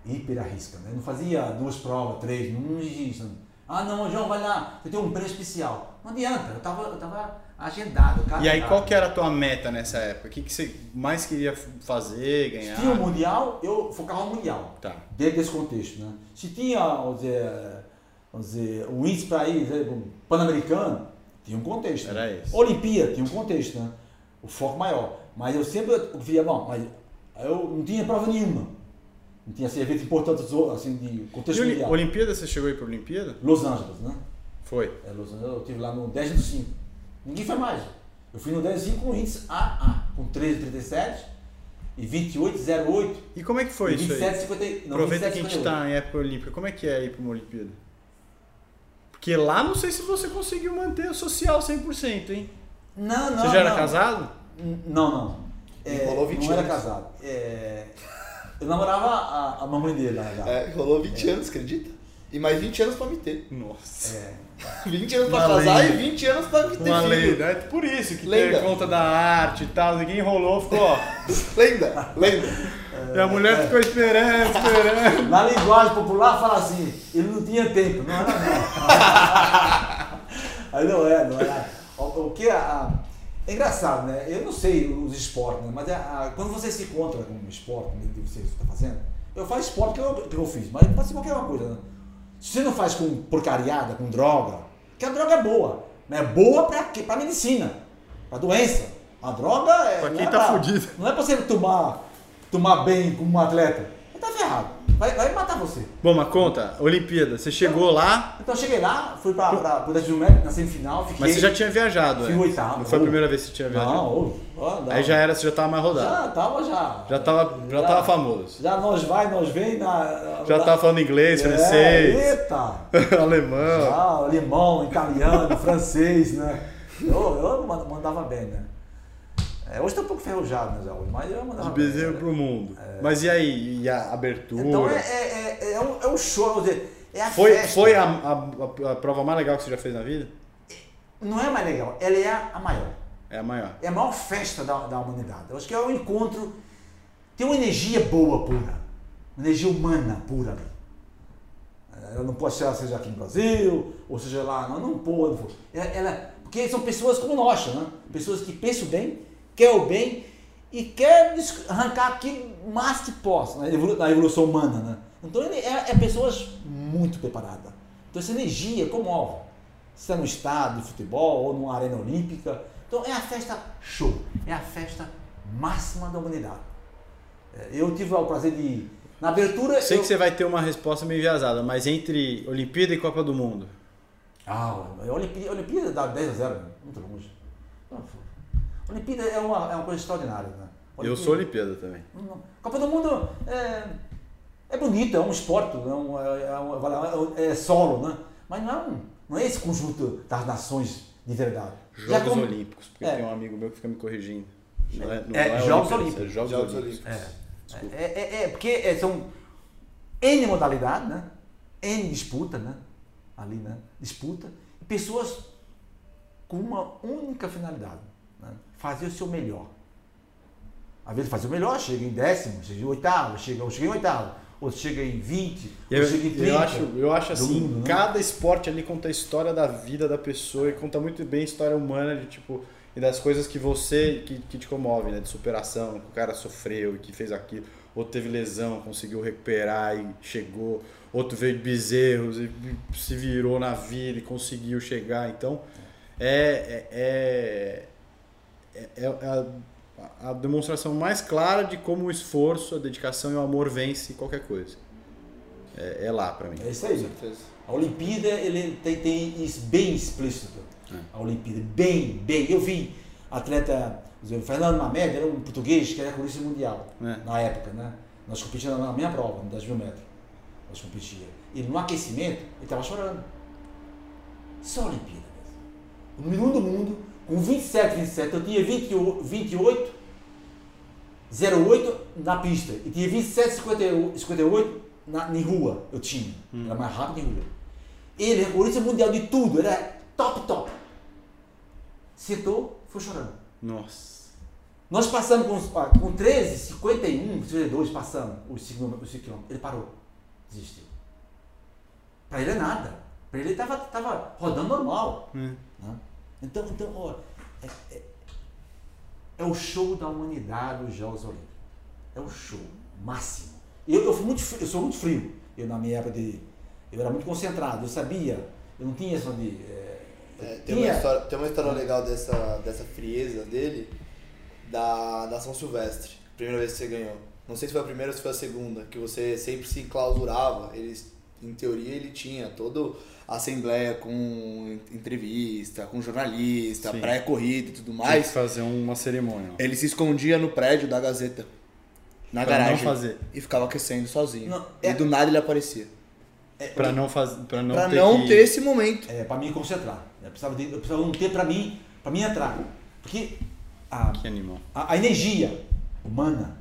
Hiper a risca, né? Eu não fazia duas provas, três, não existe. Não. Ah, não, João, vai lá, eu tenho um prêmio especial. Não adianta, eu tava, eu tava agendado. E aí, qual que era a tua meta nessa época? O que, que você mais queria fazer, ganhar? Se tinha o Mundial, eu focava no Mundial. Tá. dentro desse contexto. Né? Se tinha, vamos dizer, vamos dizer um índice para ir, Pan-Americano, tinha um contexto. Era né? esse. Olimpíada, tinha um contexto, né? o foco maior. Mas eu sempre via, bom, mas eu não tinha prova nenhuma. Não tinha assim, eventos importantes assim, de E contexto Oli- mundial. Olimpíada, você chegou aí pra Olimpíada? Los Angeles, né? Foi. É, Los Angeles, eu estive lá no 10 do 5. Ninguém foi mais. Eu fui no 10 do 5 com índice AA, com 13,37 e 28,08 E como é que foi e isso aí? 27,50. não, Aproveita que a gente 27,58. tá em época olímpica, como é que é ir pra uma Olimpíada? Porque lá não sei se você conseguiu manter o social 100%, hein? Não, não. você já era não. casado? Não, não. É, Enrolou 20 não era anos. casado. É, eu namorava a, a mamãe dele, na verdade. É, rolou 20 anos, acredita? E mais 20 anos pra me ter. Nossa. É. 20 anos pra Uma casar lenda. e 20 anos pra me ter Uma filho. lenda. É por isso que Lenda. tem conta da arte e tal, ninguém enrolou, ficou, ó. Lenda, lenda. e a mulher ficou esperando, esperando. Na linguagem popular fala assim, ele não tinha tempo, não era não. Aí não é, não é. O, o que a, a- é engraçado, né? Eu não sei os esportes, né? mas a- a- quando você se encontra com um esporte, como que você está fazendo, Eu faço esporte que eu, que eu fiz, mas pode ser qualquer uma coisa. Né? Se você não faz com porcariada, com droga, que a droga é boa. Mas é boa pra quê? Pra medicina, pra doença. A droga é. Pra não quem é tá pra- fudido. Não é pra você tomar, tomar bem como um atleta. Ele tá ferrado. Vai, vai matar você. Bom, mas conta, Olimpíada, você chegou lá, Então eu cheguei lá, fui pra, pra, pro 10 mil metros, na semifinal, fiquei. mas você já tinha viajado, Fui né? oitavo. Não foi a primeira vez que você tinha viajado? Não, ó, não. Aí já era, você já tava mais rodado. Já tava já. Já tava, já tava famoso. Já nós vai, nós vem na. Já na- tava falando inglês, É, francês, Eita! alemão. Já, alemão, italiano, francês, né? Eu, eu mand- mandava bem, né? É, hoje tá um pouco ferrujado, já, hoje, mas eu mandava De bezerro né? pro mundo. Mas e aí? E a abertura? Então é, é, é, é, um, é um show, quer dizer, é a foi festa. foi a, a, a prova mais legal que você já fez na vida? Não é a mais legal, ela é a maior. É a maior. É a maior festa da, da humanidade. Eu acho que é um encontro. Tem uma energia boa, pura. Uma energia humana pura ali. Ela não pode ser, seja aqui no Brasil, ou seja lá, não, não pode. Ela, ela- porque são pessoas como nós, né? Pessoas que pensam bem, querem o bem e des- arrancar aquilo o mais que possa, na, evolu- na evolução humana, né? Então ele é, é pessoas muito preparadas. Então essa energia comove. Se é no estádio de futebol ou numa arena olímpica. Então é a festa show, é a festa máxima da humanidade. É, Eu tive o prazer de. Na abertura. Sei eu... que você vai ter uma resposta meio enviesada, mas entre Olimpíada e Copa do Mundo. Ah, a Olimpíada, a Olimpíada dá 10 a 0, né? muito longe. Não, Olimpíada é uma, é uma coisa extraordinária, né? Eu sou Olimpíada também. Não. Copa do Mundo é, é bonito, é um esporte, é, um, é, é um- é solo, né? Mas não é, um, não é esse conjunto das nações de verdade. Jogos como- Olímpicos, porque É. tem um amigo meu que fica me corrigindo. Não é, não É, é Jogos Olímpicos. É Jogos, Jogos Olímpicos. É. É, é, é, porque é, são N modalidades, né? N disputa, né? Ali, né? Disputa. E pessoas com uma única finalidade. Fazer o seu melhor. Às vezes fazer o melhor, chega em décimo, chega em oitavo, chega, ou chega em oitavo, ou chega em 20, Eu, ou chega em 30. eu acho, eu acho assim, mundo, né? cada esporte ali conta a história da vida da pessoa e conta muito bem a história humana de tipo e das coisas que você que, que te comove, né, de superação, que o cara sofreu e que fez aquilo, outro teve lesão, conseguiu recuperar e chegou, outro veio de bezerros e se virou na vida e conseguiu chegar, então é é, é, é a, a demonstração mais clara de como o esforço, a dedicação e o amor vence qualquer coisa. É, é lá pra mim. É isso aí. A Olimpíada ele tem, tem isso bem explícito. A Olimpíada, bem, bem. Eu vi atleta, exemplo, Fernando Mamed, era um português que era recordista mundial É. na época, né? Nós competíamos na minha prova, no 10 mil metros. Nós competíamos. E no aquecimento, ele estava chorando. Isso é a Olimpíada mesmo. O número do mundo, com 27, 27, eu tinha 28, 28 08 na pista. E tinha 27, 58, 58 na, em rua. Eu tinha. Era mais rápido em rua. Ele, recordista mundial de tudo, era top, top. Sentou, foi chorando. Nossa. Nós passamos com, ah, com 13, 51, 52, passamos os 5 os cinco quilômetros. Ele parou. Desistiu. Para ele é nada. Para ele estava tava rodando normal. É. Então, então ó, é, é- é o show da humanidade os Jogos Olímpicos. É o show máximo. Eu, eu, fui muito, fri- eu sou muito frio. Eu, na minha época de. Eu era muito concentrado, eu sabia. Eu não tinha essa de. é, É, tem, uma tinha- história, tem uma história legal dessa, dessa frieza dele, da, da São Silvestre, primeira vez que você ganhou. Não sei se foi a primeira ou se foi a segunda, que você sempre se clausurava. Ele, em teoria, ele tinha toda a assembleia com entrevista, com jornalista, pré-corrida e tudo Tinha que mais. fazer uma cerimônia. Ele se escondia no prédio da Gazeta, na Pra não garagem, fazer. e ficava aquecendo sozinho. Não, E é- do nada ele aparecia. é, Pra não fazer. Pra não pra ter não que... ter esse momento. é, para me concentrar. Eu precisava, de, eu precisava um tempo para mim, para mim entrar. Porque a, Que animal. a, a energia humana,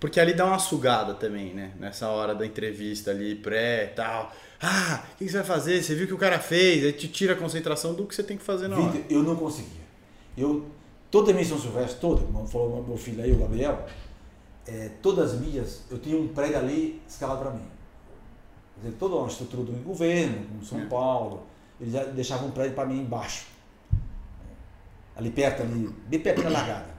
Porque ali dá uma sugada também, né? Nessa hora da entrevista ali, pré e tal. Ah, o que você vai fazer? Você viu o que o cara fez? Aí te tira a concentração do que você tem que fazer na hora. Eu não conseguia. Eu, toda a minha São Silvestre, toda, como falou meu filho aí, o Gabriel, é, todas as milhas, eu tinha um prédio ali escalado para mim. Quer dizer, toda uma estrutura do governo, como São É. Paulo, eles já deixavam um prédio para mim embaixo. Ali perto, ali, bem perto da largada.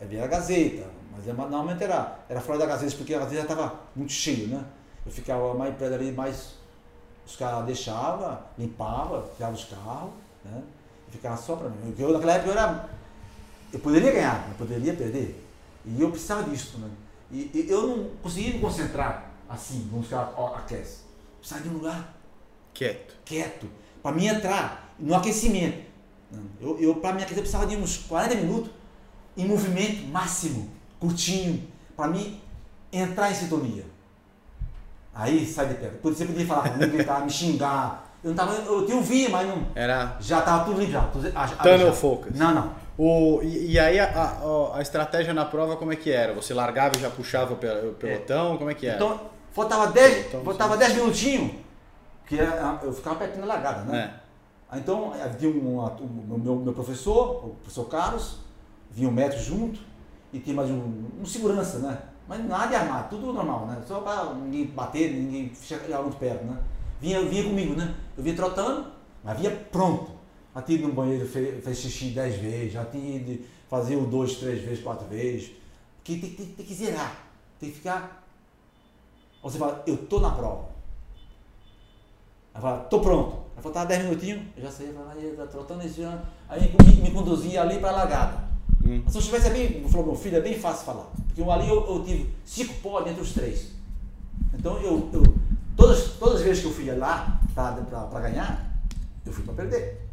Aí veio a Gazeta, mas é- normalmente era, era fora da Gazeta, porque a Gazeta estava muito cheio, né? Eu ficava mais perto ali, mais. Os caras deixavam, limpavam, tirava os carros, né? E ficava só para mim. Eu, naquela época eu era. Eu poderia ganhar, mas poderia perder. E eu precisava disso, né? E, e eu não conseguia me concentrar assim, vamos ficar aquece. Precisava de um lugar Quieto. quieto, para mim entrar no aquecimento. Eu, eu para me aquecer, eu precisava de uns 40 minutos em movimento máximo, curtinho, para mim entrar em sintonia. Aí sai de perto. Você podia falar comigo, gritar, me xingar. Eu não tava, eu te ouvia, mas não. Era Já tava tudo limpo já. Tunnel focus. Não, não. O, e, e aí a, a- a estratégia na prova como é que era? Você largava e já puxava o pe- o pelotão? Como é que era? Então, faltava 10, Então, faltava 10 minutinhos, que era- eu ficava pertinho da largada, né? É. Aí, Então, havia um, um- o meu, meu professor, o professor Carlos, vinha um médico junto e tinha mais um, um segurança, né? Mas nada de armado, tudo normal, né? Só para ninguém bater, ninguém chegar muito perto, né? Vinha, vinha comigo, né? Eu vinha trotando, mas vinha pronto. Já tinha ido no banheiro, fez, fez xixi dez vezes, já tinha ido fazer o dois, três vezes, quatro vezes. Porque tem, tem, tem que zerar, tem que ficar. Você fala, eu tô na prova. Aí fala, tô pronto. Aí faltava 10 minutinhos, eu já saía, aí, tá trotando esse ano. Aí me, me conduzia ali para a largada. Hum. Se eu tivesse é bem, falou meu filho, é bem fácil falar. Porque ali eu, eu tive cinco pódios entre os três. Então eu, eu todas, todas as vezes que eu fui lá para ganhar, eu fui para perder.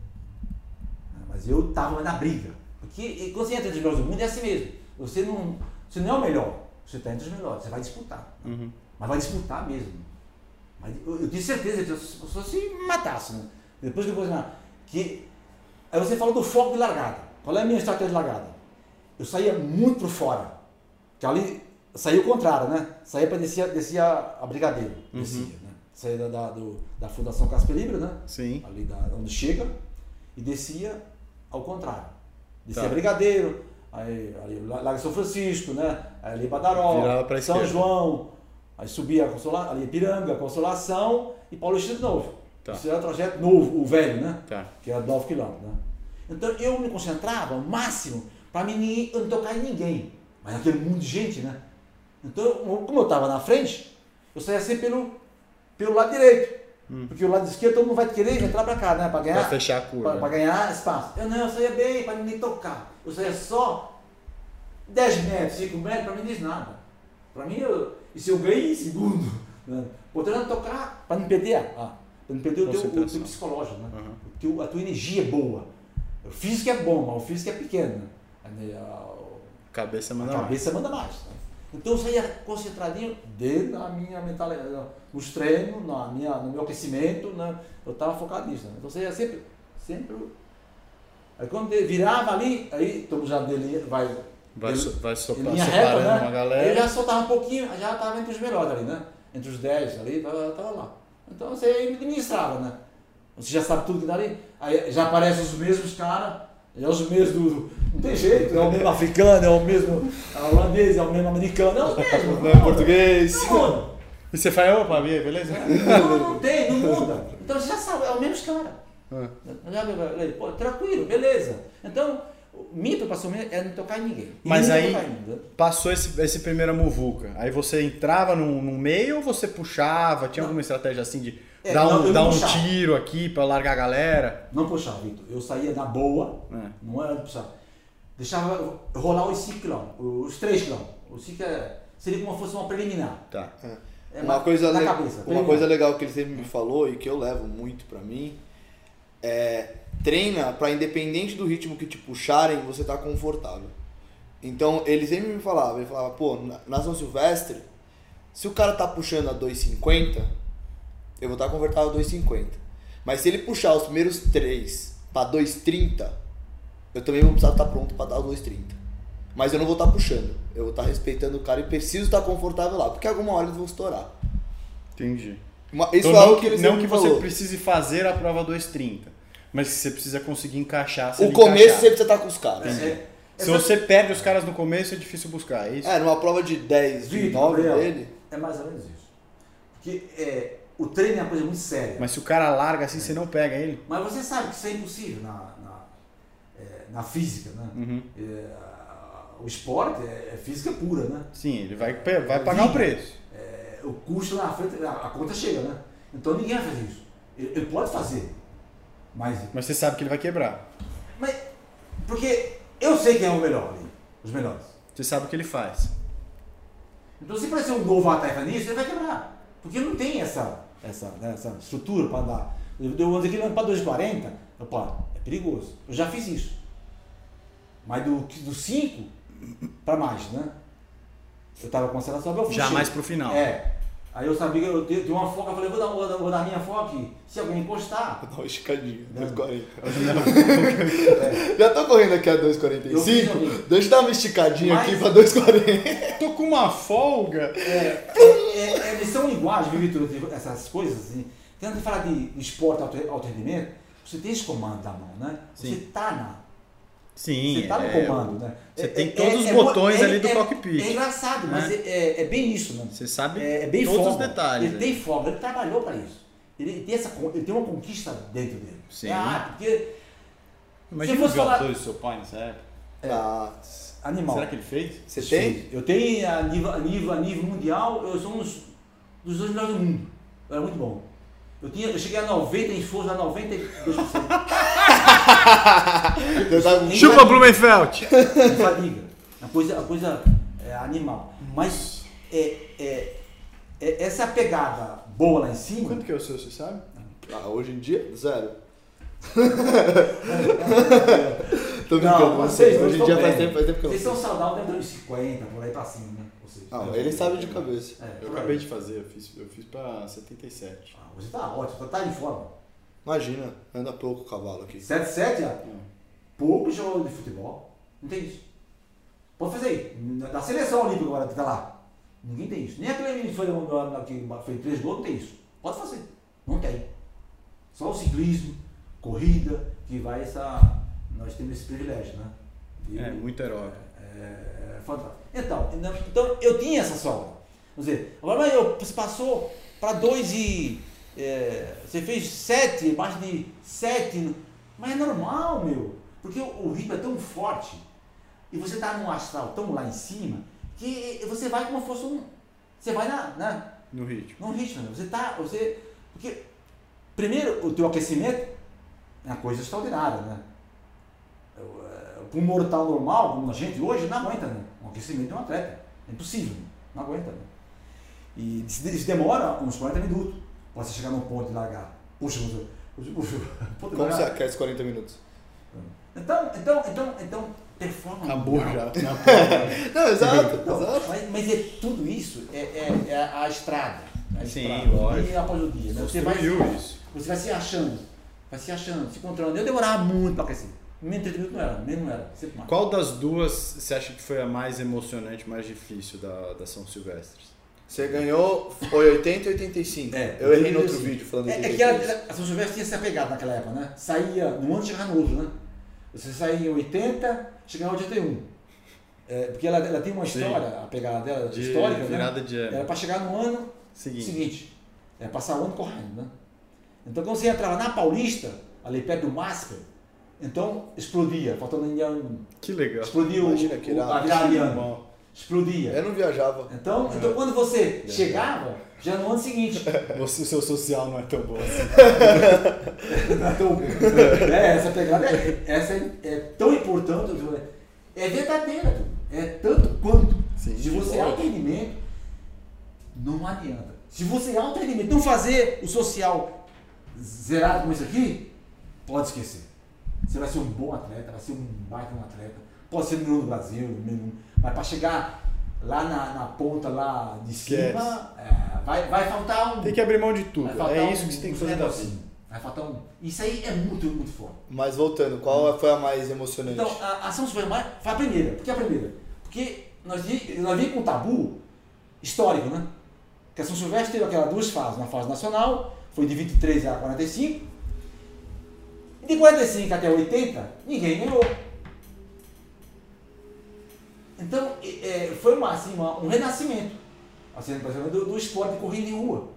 Mas eu estava na briga. Porque e quando você entra entre os melhores do mundo é assim mesmo. Você não, você não é o melhor, você está entre os melhores, você vai disputar. Uhum. Mas vai disputar mesmo. Mas eu, eu tinha certeza que eu só só se matasse, né? Depois que depois que Aí você falou do foco de largada. Qual é a minha estratégia de largada? Eu saía muito por fora. Que ali saía o contrário, né? Saía para descer, descia a Brigadeiro. Uhum. Descia, né? Saía da, da, do, da Fundação Casper Libre, né? Sim. ali da, onde chega, e descia ao contrário. Descia Tá. Brigadeiro, aí, aí Lago São Francisco, né? Aí ali Badaró, São esquerda. João, aí subia a Consola, ali Piranga, Consolação e Paulista de novo. Tá. Esse era o trajeto novo, o velho, né? Tá. Que era 9 quilômetros, né? Então eu me concentrava ao máximo para mim eu não tocar em ninguém. Mas aquele mundo de gente, né? Então, como eu estava na frente, eu saía sempre pelo, pelo lado direito. Porque o lado esquerdo todo mundo vai querer entrar para cá, né? Para ganhar, Pra fechar a curva. para ganhar espaço. Eu não, eu saía bem para ninguém tocar. Eu saía só 10 metros, 5 metros, para mim não diz nada. Para mim, eu, e se eu ganhei em segundo? Né? Botando tocar para não perder, ah, para não perder o teu, o teu psicológico, né? Uhum. O teu- a tua energia é boa. O físico é bom, mas o físico é pequeno. Né? Cabeça manda mais. cabeça manda mais. né? Então eu saía concentradinho dentro da minha mentalidade, nos treinos, na minha, no meu aquecimento, né? eu estava focado nisso. Né? Então eu saía sempre, sempre. Aí quando virava ali, aí todo já dele vai. Vai, ele- so, vai sopar, linha reta, uma né? galera. Ele já soltava um pouquinho, já estava entre os melhores ali, né? Entre os 10 ali, estava lá. Então você administrava, né? Você já sabe tudo que dá ali. Aí já aparecem os mesmos caras, é os mesmos do. Não tem jeito, é o mesmo africano, é o mesmo holandês, é o mesmo americano, é os mesmos. Não é português. Não muda. E você fala, opa, beleza? Não, não tem, não muda. Então você já sabe, é o mesmo cara. Ah. Já, pô, tranquilo, beleza. Então, minha preocupação é não tocar em ninguém. Mas aí-. Passou esse, esse primeira muvuca. Aí você entrava no, no meio ou você puxava? Tinha alguma estratégia assim de É, dar não, um, eu dar não um tiro aqui pra largar a galera? Não puxava, Vitor. Eu saía na boa, É. não era puxar. Deixava rolar os 5 km, os 3 km. Os 5 é, seria como se fosse uma preliminar. Tá. É uma mais coisa, na le- cabeça. uma preliminar. coisa legal que ele sempre me falou e que eu levo muito pra mim é treina pra independente do ritmo que te puxarem, você tá confortável. Então ele sempre me falava, ele falava, pô, na- São Silvestre, se o cara tá puxando a 2,50, eu vou estar confortável a 2,50. Mas se ele puxar os primeiros 3 pra 2,30, eu também vou precisar estar pronto pra dar os 2,30. Mas eu não vou estar puxando, eu vou estar respeitando o cara e preciso estar confortável lá, porque alguma hora eles vão estourar. Entendi. Uma- Isso Então, é não que não que você precise fazer a prova 2.30, mas que você precisa conseguir encaixar. O começo encaixar. sempre você tá com os caras. É, é, Se essa- você perde os caras no começo, é difícil buscar, é isso? É, numa prova de 10, de Vitor, 9 Gabriel, dele. É mais ou menos isso. Porque é, o treino é uma coisa muito séria. Mas, Mas se o cara larga assim, você não pega ele. você sabe que isso é impossível na, na, é, na física, né? Uhum. É, o esporte é, é física pura, né? Sim, ele vai, vai pagar o preço. É, o custo lá na frente, a, conta chega, né? Então ninguém vai fazer isso. Ele, ele pode fazer, mas, Mas você sabe que ele vai quebrar. mas. Porque eu sei quem é o melhor ali, os melhores. Você sabe o que ele faz. Então se aparecer um novo atleta nisso, ele vai quebrar. Porque não tem essa, essa, né, essa estrutura para dar. Eu dizer que para 2,40, opa, é perigoso. Eu já fiz isso. Mas do 5 para mais, né? Eu estava com a seleção, eu fui Já mais pro final. É. Aí eu sabia que eu tinha uma foca, eu falei, vou dar, vou dar, vou dar minha foca aqui. Se alguém encostar, Dá uma esticadinha, Não. 2,40. Já tô correndo aqui a Eu fiz 2,45. ali. Deixa eu dar uma esticadinha Mas- aqui pra 2,40. Tô com uma folga. É, é, é, eles são iguais, viu, Vitor? Essas coisas assim. Tenta falar de esporte alto, alto rendimento, você tem esse comando da mão, né? Você Sim. tá na. Sim, Você tá no é, comando, né? você É- tem é- todos os é- botões é- ali do é- cockpit. É engraçado, mas né? é, é- é bem isso, né? Você sabe É, é bem todos os detalhes. Ele tem folga, ele trabalhou para isso. Ele tem, essa, ele tem uma conquista dentro dele. Sim. É a arte, porque Imagina se os fosse falar- jogadores do seu pai nessa época. Ah, animal. Será que ele fez? você tem? Eu tenho a nível, a nível, a nível mundial, eu sou um dos, dos dois melhores do mundo. Eu era muito bom. Eu, tinha, eu cheguei a 90 em esforço, a 92%. Com Nem Chupa Blumenfeld! fadiga. A coisa, a coisa é animal. Mas é, é, é essa pegada boa lá em cima. Quanto que é o seu, você sabe? Ah, hoje em dia, zero. Tô brincando, Não, não vocês Hoje em dia faz tempo, faz tempo que eu não Vocês são saudáveis dentro dos 50, por aí pra cima, né? Vocês. Não, ele sabe de cabeça. É, Eu acabei aí. de fazer, eu fiz, eu fiz pra 77. Ah, você tá ótimo, tá em forma. Imagina, anda pouco o cavalo aqui. 7-7, ah, pouco jogador de futebol. Não tem isso. Pode fazer aí. Da seleção olímpica agora que tá lá. Ninguém tem isso. Nem aquele menino que foi, que fez três gols, não tem isso. Pode fazer. Não tem. Só o ciclismo, corrida, que vai essa. Nós temos esse privilégio, né? E- É, muito heróico. É, é fantástico. Então, então, eu tinha essa sobra. Quer dizer, agora eu, você passou para dois e. é, você fez sete, mais de sete. Mas é normal, meu. Porque o, o ritmo é tão forte. E você está num astral tão lá em cima que você vai como se fosse um. Você vai na, na, No ritmo. num ritmo. Você tá. Você, porque, primeiro, o teu aquecimento é uma coisa extraordinária, né? Para um mortal normal, como a gente hoje, não aguenta, né? Um aquecimento de um atleta. É impossível, né? não aguenta. Né? E isso demora uns 40 minutos para você chegar num ponto e largar. Puxa, puxa, puxa, puxa. Como você aquece 40 minutos? Então, então, então, então, performa. Acabou mundial. já. Não, exato, Não, exato. mas, mas é tudo isso é, é, é a estrada. A Sim, estrada, lógico. Dia após o dia. Né? Você, vai, isso. você vai se achando, vai se achando, se controlando. Eu demorava muito para aquecer. Menos 30 minutos não era, menos não era, sempre mais. Qual das duas você acha que foi a mais emocionante, mais difícil da, da São Silvestre? Você ganhou, foi 80 e 85. É, eu errei no 85. outro vídeo falando É, é 83. que a São Silvestre tinha essa pegada naquela época, né? Saía num ano e chegava no outro, né? Você saía em 80, chegava em 81. É, porque ela, ela tem uma Sim. história, a pegada dela, De histórica, né? de ano. Era para chegar no ano Seguinte. seguinte. É passar o ano correndo, né? Então quando você entrava na Paulista, ali perto do Máscar, então explodia, faltando ainda um, Que legal. explodia o, Imagina que o, a virada de ano. Bom. Explodia. Eu não viajava. Então, então quando você chegava, já no ano seguinte, Você, o seu social não é tão bom assim. Então, é, essa pegada é, essa é, é tão importante, é verdadeira, é tanto quanto. Sim, Se você é rendimento, não adianta. Se você é alto rendimento, não fazer o social zerado como esse aqui, pode esquecer. Você vai ser um bom atleta, vai ser um baita um atleta, pode ser número um do Brasil, número um, mas para chegar lá na, na ponta lá de cima, é, vai, vai faltar um. Tem que abrir mão de tudo. É um- isso que você tem que um fazer da vida. Vai faltar um. Isso aí é muito, muito forte. Mas voltando, qual foi a mais emocionante? Então, a ação superman foi a primeira. Por que a primeira? Porque nós vimos com um tabu histórico, né? Que a São Silvestre teve aquelas duas fases. Uma fase nacional, foi de 23 a 45. E de 45 até 80, ninguém ganhou. Então, é, foi uma, assim, uma- um renascimento assim, do, do esporte de corrida em rua.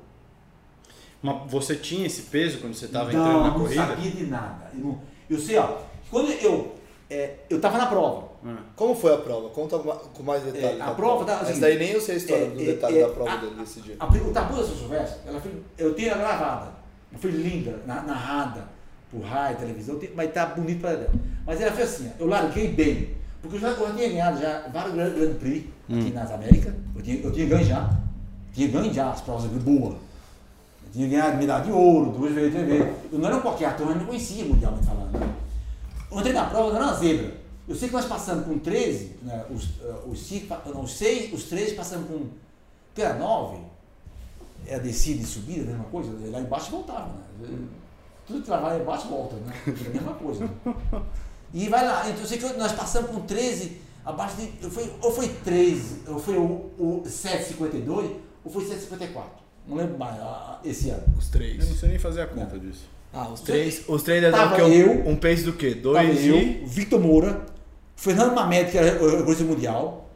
Mas você tinha esse peso quando você estava não, entrando na não corrida? sabia de nada. Eu, não- eu sei, ó, quando eu é, eu estava na prova, Ah. Como foi a prova? Conta com mais detalhes. É, a da prova tá- assim, daí nem eu sei a história é, do é, detalhe é, da prova a- dele desse dia. A, o tabu da São Silvestre, ela foi, eu tenho ela gravada. Ela foi linda, na- narrada por rádio, televisão, mas tá bonito para dela. Mas ela foi assim, eu larguei bem. Porque eu já, eu já tinha ganhado já vários Grand, Grand Prix aqui nas Américas. Eu tinha, eu tinha ganho já. Tinha ganho já as provas de boa. Eu tinha ganhado medalha de ouro, duas vezes, três vezes. Eu não era qualquer ator, eu não conhecia mundialmente falando. Né? Eu entrei na prova, não era uma zebra. Eu sei que nós passamos com 13, né, os, eh, os, cinco, não, os seis, os três passamos com. Que era 9, é a descida e subida, a mesma coisa, lá embaixo voltava, né? Tudo que lá vai embaixo volta, né? É a mesma coisa. Né? E vai lá, então eu sei que nós passamos com 13, abaixo de. eu Foi, ou foi 13, ou foi o, o 7,52, ou foi 7,54. Não lembro mais, esse ano. Os Eu três. não sei nem fazer a conta disso. Ah, os três. Os três devem Tava quê? eu- Um pace do quê? Tava Dois eu, e. Victor Moura, Fernando Mamed, que era o recordista mundial.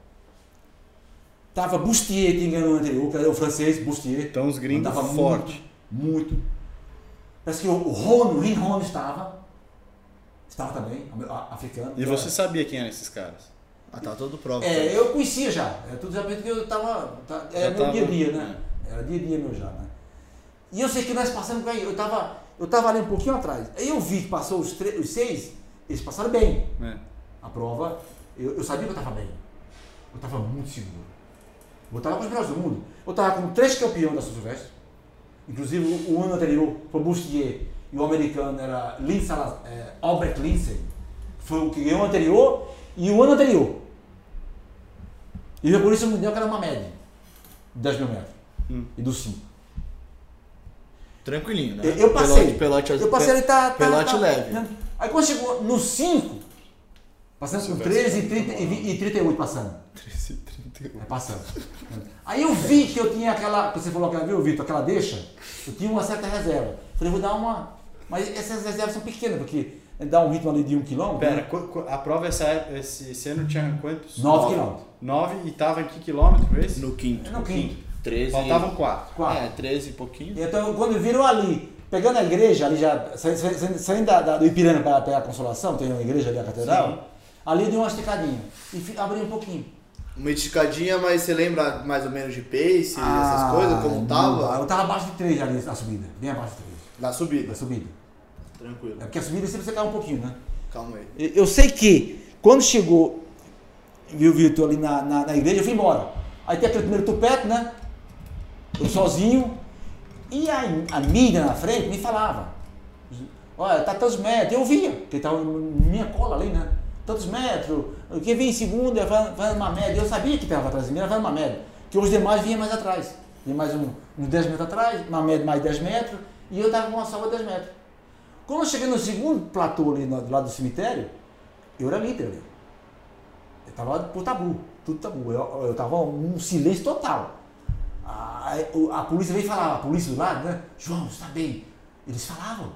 Tava Bustier, que ganhou no anterior, que era o francês, Bustier. Então os gringos Andava forte. Muito. muito. Parece que o, o Rono, o Rin Rono estava. Estava também, africano. E você sabia quem eram esses caras? Ah, tá todo prova. É, eu conhecia já. É tudo já que eu estava. Tá, era meu tava- dia a dia, né? Era dia a dia meu já, né? E eu sei que nós passamos com aí, eu estava eu tava ali um pouquinho atrás. Aí eu vi que passou os, tre- os seis, eles passaram bem. É. A prova, eu, eu sabia que eu estava bem. Eu estava muito seguro. Eu estava com os melhores do mundo. Eu estava com três campeões da São Silvestre. Inclusive o, o ano anterior foi Bustier e o americano era Salaz- é, Albert Lindsay. Foi o que ganhou o anterior e o ano anterior. E o recordista mundial que era uma média. de 10 mil metros. Hum. E do 5. Tranquilinho, né? Eu, passei. Pelote, pelote, eu passei ali, tá. tá pelote tá- leve. né? Aí quando chegou no 5, passando com 13 e, 30, e, 20 e 38 passando. 13 e 31. É passando. Aí eu vi que eu tinha aquela. que Você falou aquela, viu, Vitor? Aquela deixa. Eu tinha uma certa reserva. Falei, vou dar uma. Mas essas reservas são pequenas, porque dá um ritmo ali de um quilômetro. Pera, né? a prova essa, esse, esse ano tinha quantos? Nove quilômetros. 9 e tava em que quilômetro esse? No quinto. No quinto. 13. Faltavam 4. Quatro. É, 13 e pouquinho. Então, quando viram ali, pegando a igreja, ali já, sa- sa- sa- saindo da, da- do Ipiranga para pegar a Consolação, tem uma igreja ali, a catedral, ali deu uma esticadinha e fi- abri um pouquinho. Uma esticadinha, mas você lembra mais ou menos de pace, essas Ah, coisas, como não, tava? Eu tava abaixo de 3 ali na subida, bem abaixo de 3. Na subida. Na subida. Tranquilo. É porque a subida sempre você cai um pouquinho, né? Calma aí. Eu sei que quando chegou, viu Vitor ali na, na, na igreja, eu fui embora. Aí tem aquele primeiro tupete, né? Eu sozinho. E a, a mídia na frente me falava. Olha, tá tantos metros. Eu via, porque estava minha cola ali, né? Tantos metros. Quem vem em segunda vai, vai numa média. Eu sabia que estava atrás de mim, vai numa média. Que os demais vinham mais atrás. Vinha mais um, uns 10 metros atrás, uma média mais 10 metros. E eu estava com uma salva de 10 metros. Quando eu cheguei no segundo platô ali do lado do cemitério, eu era líder ali. Eu estava por tabu, tudo tabu. Eu, eu tava um silêncio total. A, a, a polícia veio falar, a polícia do lado, né? João, você está bem. Eles falavam.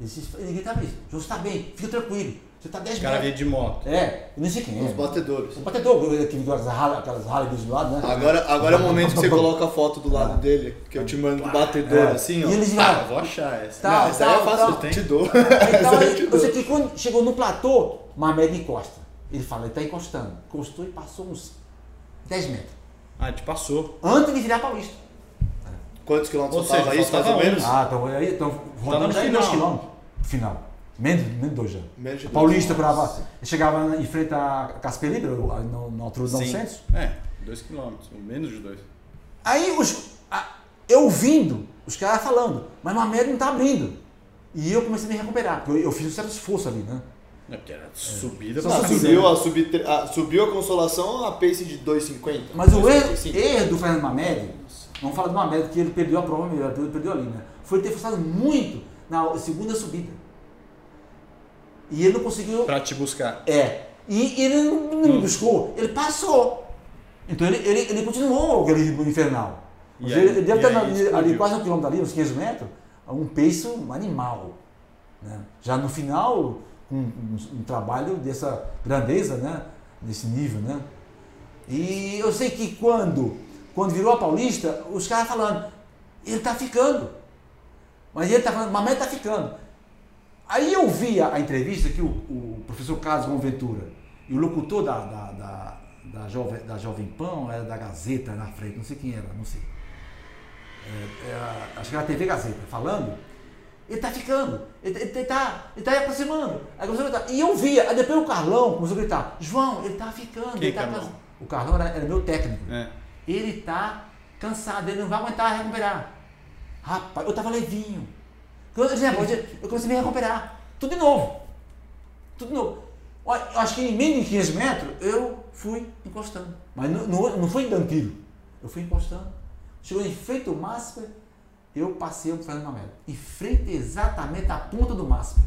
Eles, eles gritavam isso. João, você está bem, fica tranquilo. Você está 10 O cara metros. veio de moto. É, eu nem sei quem é. Os batedores. O batedor, aquele- aquelas Harley- aquelas Harley do lado, né? Agora, agora é o momento que você coloca a foto do lado dele, que eu te mando do batedor, É. assim, E ó. eles Ah, vou achar essa. Tá. Não, essa aí é fácil, tal. eu te dou. Então, aí sei que quando chegou no platô, Mamed encosta. Ele fala, ele está encostando. Encostou e passou uns 10 metros. Ah, te passou. Antes de virar Paulista. Quantos quilômetros Ou faltava seja, isso, mais ou menos? Ah, então Tá rodando final. 2 quilômetros. Final. Menos, menos dois já. Menos de dois. Paulista parava, chegava em frente à Casper Libre, no, no altura do. Centros. É, 2 quilômetros, ou menos de 2. Aí os, a- eu ouvindo, os caras falando, mas Mamed não está abrindo. E eu comecei a me recuperar, porque eu, eu fiz um certo esforço ali, né? É porque era subida pra subida. subiu, a, subi, a, subiu a consolação a pace de 2,50. Mas o erro, 2,55. erro do Fernando Mamed, vamos falar do Mamed, que ele perdeu a prova ele perdeu ali, né? Foi ter forçado muito na segunda subida. E ele não conseguiu. Pra te buscar. É. E ele não, não me buscou, ele passou. Então ele, ele, ele continuou aquele ritmo infernal. Aí- ele, deve estar ali, ali quase um quilômetro ali, uns 500 metros, um pace animal. Né? Já no final, um, um, um trabalho dessa grandeza, né? desse nível. Né? E eu sei que quando, quando virou a Paulista, os caras falando, ele está ficando. Mas ele está falando, Mamãe está ficando. Aí eu vi a, entrevista que o, o professor Carlos Ventura E o locutor da, da, da, da, Jovem, da Jovem Pão era da Gazeta na frente, não sei quem era, não sei. É, é, acho que era a TV Gazeta, falando. Ele tá ficando, ele, ele, ele tá, ele tá aproximando. Aí começou a gritar. E eu via, aí depois o Carlão começou a gritar, João, ele tá ficando, Quem ele tá Carlão? O Carlão era, era meu técnico. É. Ele tá cansado, ele não vai aguentar recuperar. Rapaz, eu tava levinho. Eu, eu comecei a me recuperar. Tudo de novo. Tudo de novo. Eu acho que em menos de 15 metros eu fui encostando. Mas não, não, não foi dando tiro. Eu fui encostando. Chegou em frente ao Masper, eu passei o Fernando Mamelo. Em frente exatamente à ponta do Masper.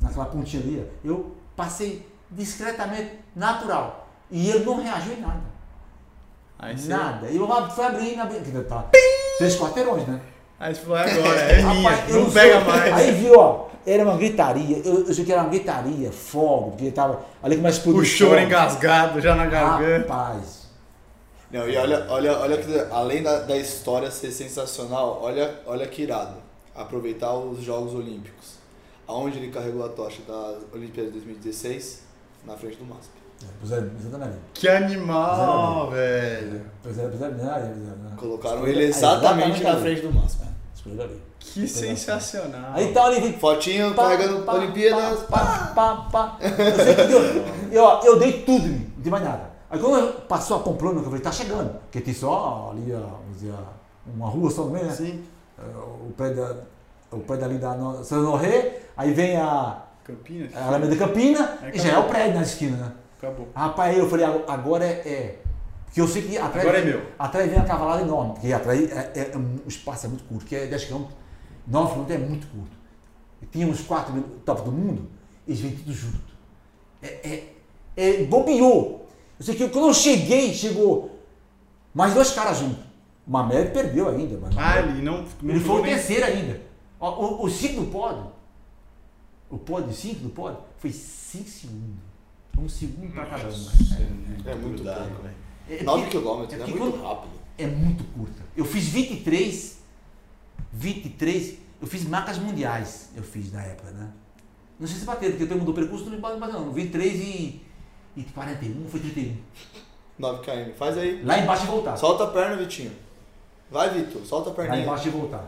Naquela pontinha ali, eu passei discretamente, natural. E ele não reagiu em nada. Aí você, Nada. E eu fui abrindo, abrindo. Tá. Três quarteirões, né? Aí você falou, agora, é minha, Rapaz, não sei. pega mais. Aí viu, ó, era uma gritaria. Eu, eu achei que era uma gritaria, fogo, porque tava ali começa a explodir. O choro engasgado já na garganta. Rapaz. Não, e olha, olha, olha que além da, da história ser sensacional, olha, olha que irado. Aproveitar os Jogos Olímpicos. Aonde ele carregou a tocha das Olimpíadas de 2016? Na frente do MASP. É. Que animal, velho. É, é, é, é. Colocaram ele exatamente na ali. frente do MASP. Escolheu ali. Que sensacional. Aí tá ali, Fotinho carregando Olimpíadas. Pá, pá, pá. Eu sei que deu. Eu, ó, eu dei tudo, de mim, não tem mais nada. Aí quando passou a Pamplona, eu falei, tá chegando. Porque tem só ali, vamos dizer, uma rua só no meio, né? Sim. É, O pé, da, o pé dali da São Honoré, aí vem a, Campinas? a Alameda Campina Aí e já é o prédio na esquina, né? Acabou. Rapaz, eu falei, "Agora- é. é." Porque eu sei que atrás, Agora é vem, meu. atrás vem a cavalada enorme, porque atrás é, é- é um- o espaço é muito curto, que é 10 km, 9 km é muito curto. E tinha uns 4 mil top do mundo, eles vêm tudo junto. É, é, é, bobeou. Eu sei que quando eu cheguei, chegou mais dois caras juntos. O Mamed perdeu ainda, mas Ah, ele não. não ele foi o nem- terceiro ainda. O, o 5 do pódio, o pódio 5 do pódio, foi 5 segundos. Um segundo para cada um. É muito grudado, pouco. velho. É, 9 porque- km, é é porque muito quando- rápido. é muito curta. Eu fiz 23, 23, eu fiz marcas mundiais, eu fiz na época, né? Não sei se bateram, porque eu tenho mudou o percurso, não bateu não. 23 e, e 41, foi 31. 9 km. Faz aí. Lá embaixo e voltar. Solta a perna, Vitinho. Vai, Vitor. Solta a Lá perninha. embaixo e voltar.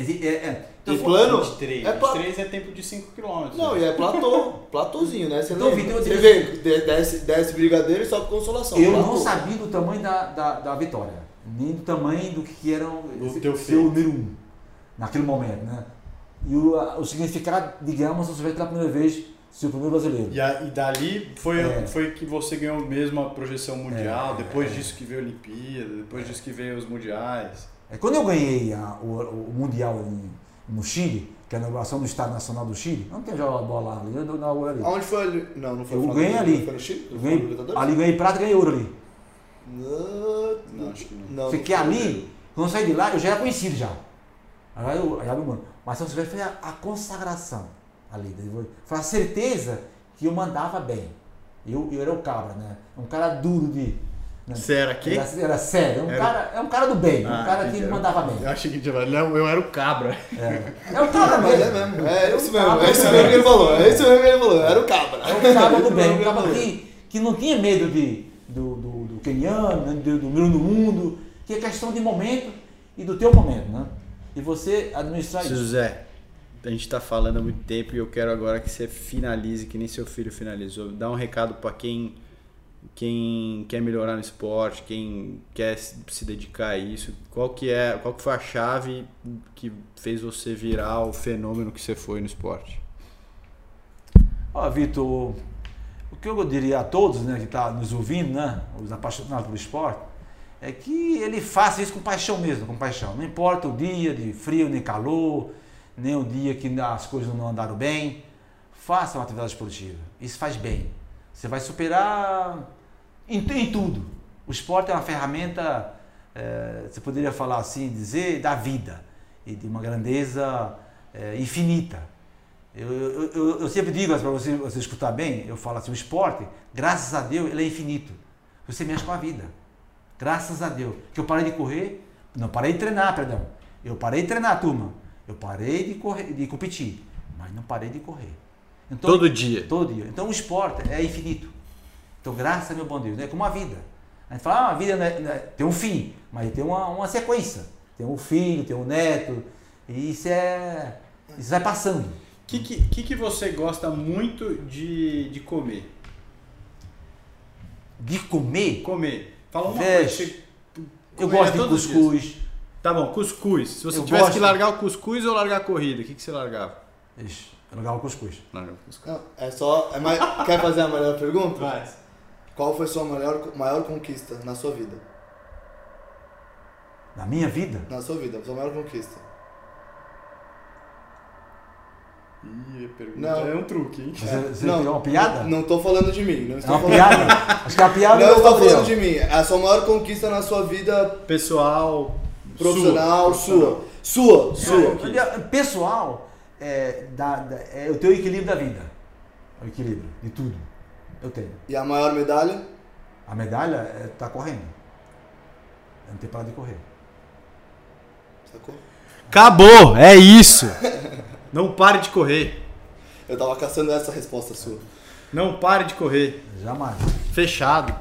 É, é, é. Então, E plano? 23. É pla- 23 é tempo de 5 km. Não, e é platô. platôzinho, né? Você, Então? Vitor, Você vê, de- desce, desce brigadeiro e sobe consolação. Eu platô. não sabia do tamanho da, da, da vitória, nem do tamanho do que era o feito. número um, naquele momento, né? E o, o significado de ganhar uma São pela primeira vez, ser o primeiro brasileiro. E, a- e dali foi, É. foi que você ganhou mesmo a projeção mundial, É, depois é. disso que veio a Olimpíada, depois disso que veio os mundiais. É, quando eu ganhei a- o, o Mundial em- no Chile, que é a inauguração do Estado Nacional do Chile, não tem jogado bola lá, ali, eu inaugurei ali. Aonde foi ali? Não, não foi Eu ganhei ali. Foi no Chile? Eu ganhei, ali ganhei prata e ganhei ouro ali. Não, Não, acho que não. não. Fiquei não ali, quando eu saí de lá, eu já era conhecido já. Aí eu, já, mano, mas São Silvestre foi a, a consagração ali. entendeu? Foi a certeza que eu mandava bem. Eu, eu era o cabra, né? Um cara duro de. Né? Você era quem? Era, era sério, é um, Era- cara, é um cara do bem, um Ah, cara que entendi. mandava bem. Eu achei que tinha não, eu era o cabra. É, é um cara Mas mesmo. é mesmo, é isso um mesmo, cabra é isso mesmo que ele falou, é isso mesmo que ele falou, era o cabra. É um cara do bem, um o cabra. que, que não tinha medo de, do, do, do keniano, né, do, do do mundo, que é questão de momento e do teu momento, né? E você administrar isso. José, a gente tá falando há muito tempo e eu quero agora que você finalize, que nem seu filho finalizou. Dá um recado para quem, quem quer melhorar no esporte, quem quer se dedicar a isso. Qual que é, qual que foi a chave que fez você virar o fenômeno que você foi no esporte? Ó, Vitor, o que eu diria a todos né, que estão nos ouvindo, né, os apaixonados pelo esporte, é que ele faça isso com paixão mesmo, com paixão. Não importa o dia de frio nem calor, nem o dia que as coisas não andaram bem, faça uma atividade esportiva. Isso faz bem. Você vai superar em, em tudo. O esporte é uma ferramenta, eh, você poderia falar assim, dizer, da vida e de uma grandeza eh, infinita. Eu, eu, eu, eu sempre digo para você, você escutar bem, eu falo assim, o esporte, graças a Deus, ele é infinito. Você mexe com a vida. Graças a Deus. Que eu parei de correr, não parei de treinar, perdão. Eu parei de treinar, turma. Eu parei de correr, de competir, mas não parei de correr. Então, Todo dia. Todo dia. Então o esporte é infinito. Então, graças a meu bom Deus, é como a vida. A gente fala, ah, a vida não é- não é- tem um fim, mas tem uma, uma sequência. Tem um filho, tem um neto, e isso é. Isso vai passando. O que, que, que, você gosta muito de, de comer? De comer, Comer. Fala uma Vixe. coisa. eu gosto de os dias. cuscuz. Tá bom, cuscuz. Se você Eu tivesse gosto. que largar o cuscuz ou largar a corrida, o que, que você largava? Ixi, eu não o cuscuz. Largava o cuscuz. Não, é só. É mais, quer fazer a melhor pergunta? Vai. Qual foi sua maior, maior conquista na sua vida? Na minha vida, Na sua vida, sua maior conquista. Ih, a pergunta Não. é um truque, hein? você, você pegou uma piada? Não, não tô falando de mim. Não É estou uma falando piada? Acho que é uma piada Não do estou falando de mim. A sua maior conquista na sua vida Pessoal. profissional, sua. sua. Sua, sua. Olha, Pessoal, é, da, da- é o teu equilíbrio da vida. O equilíbrio de tudo. Eu tenho. E a maior medalha? A medalha é estar correndo. É não ter parado de correr. Sacou? Acabou! É isso! Não pare de correr. Eu tava caçando essa resposta sua. Não pare de correr. Jamais. Fechado.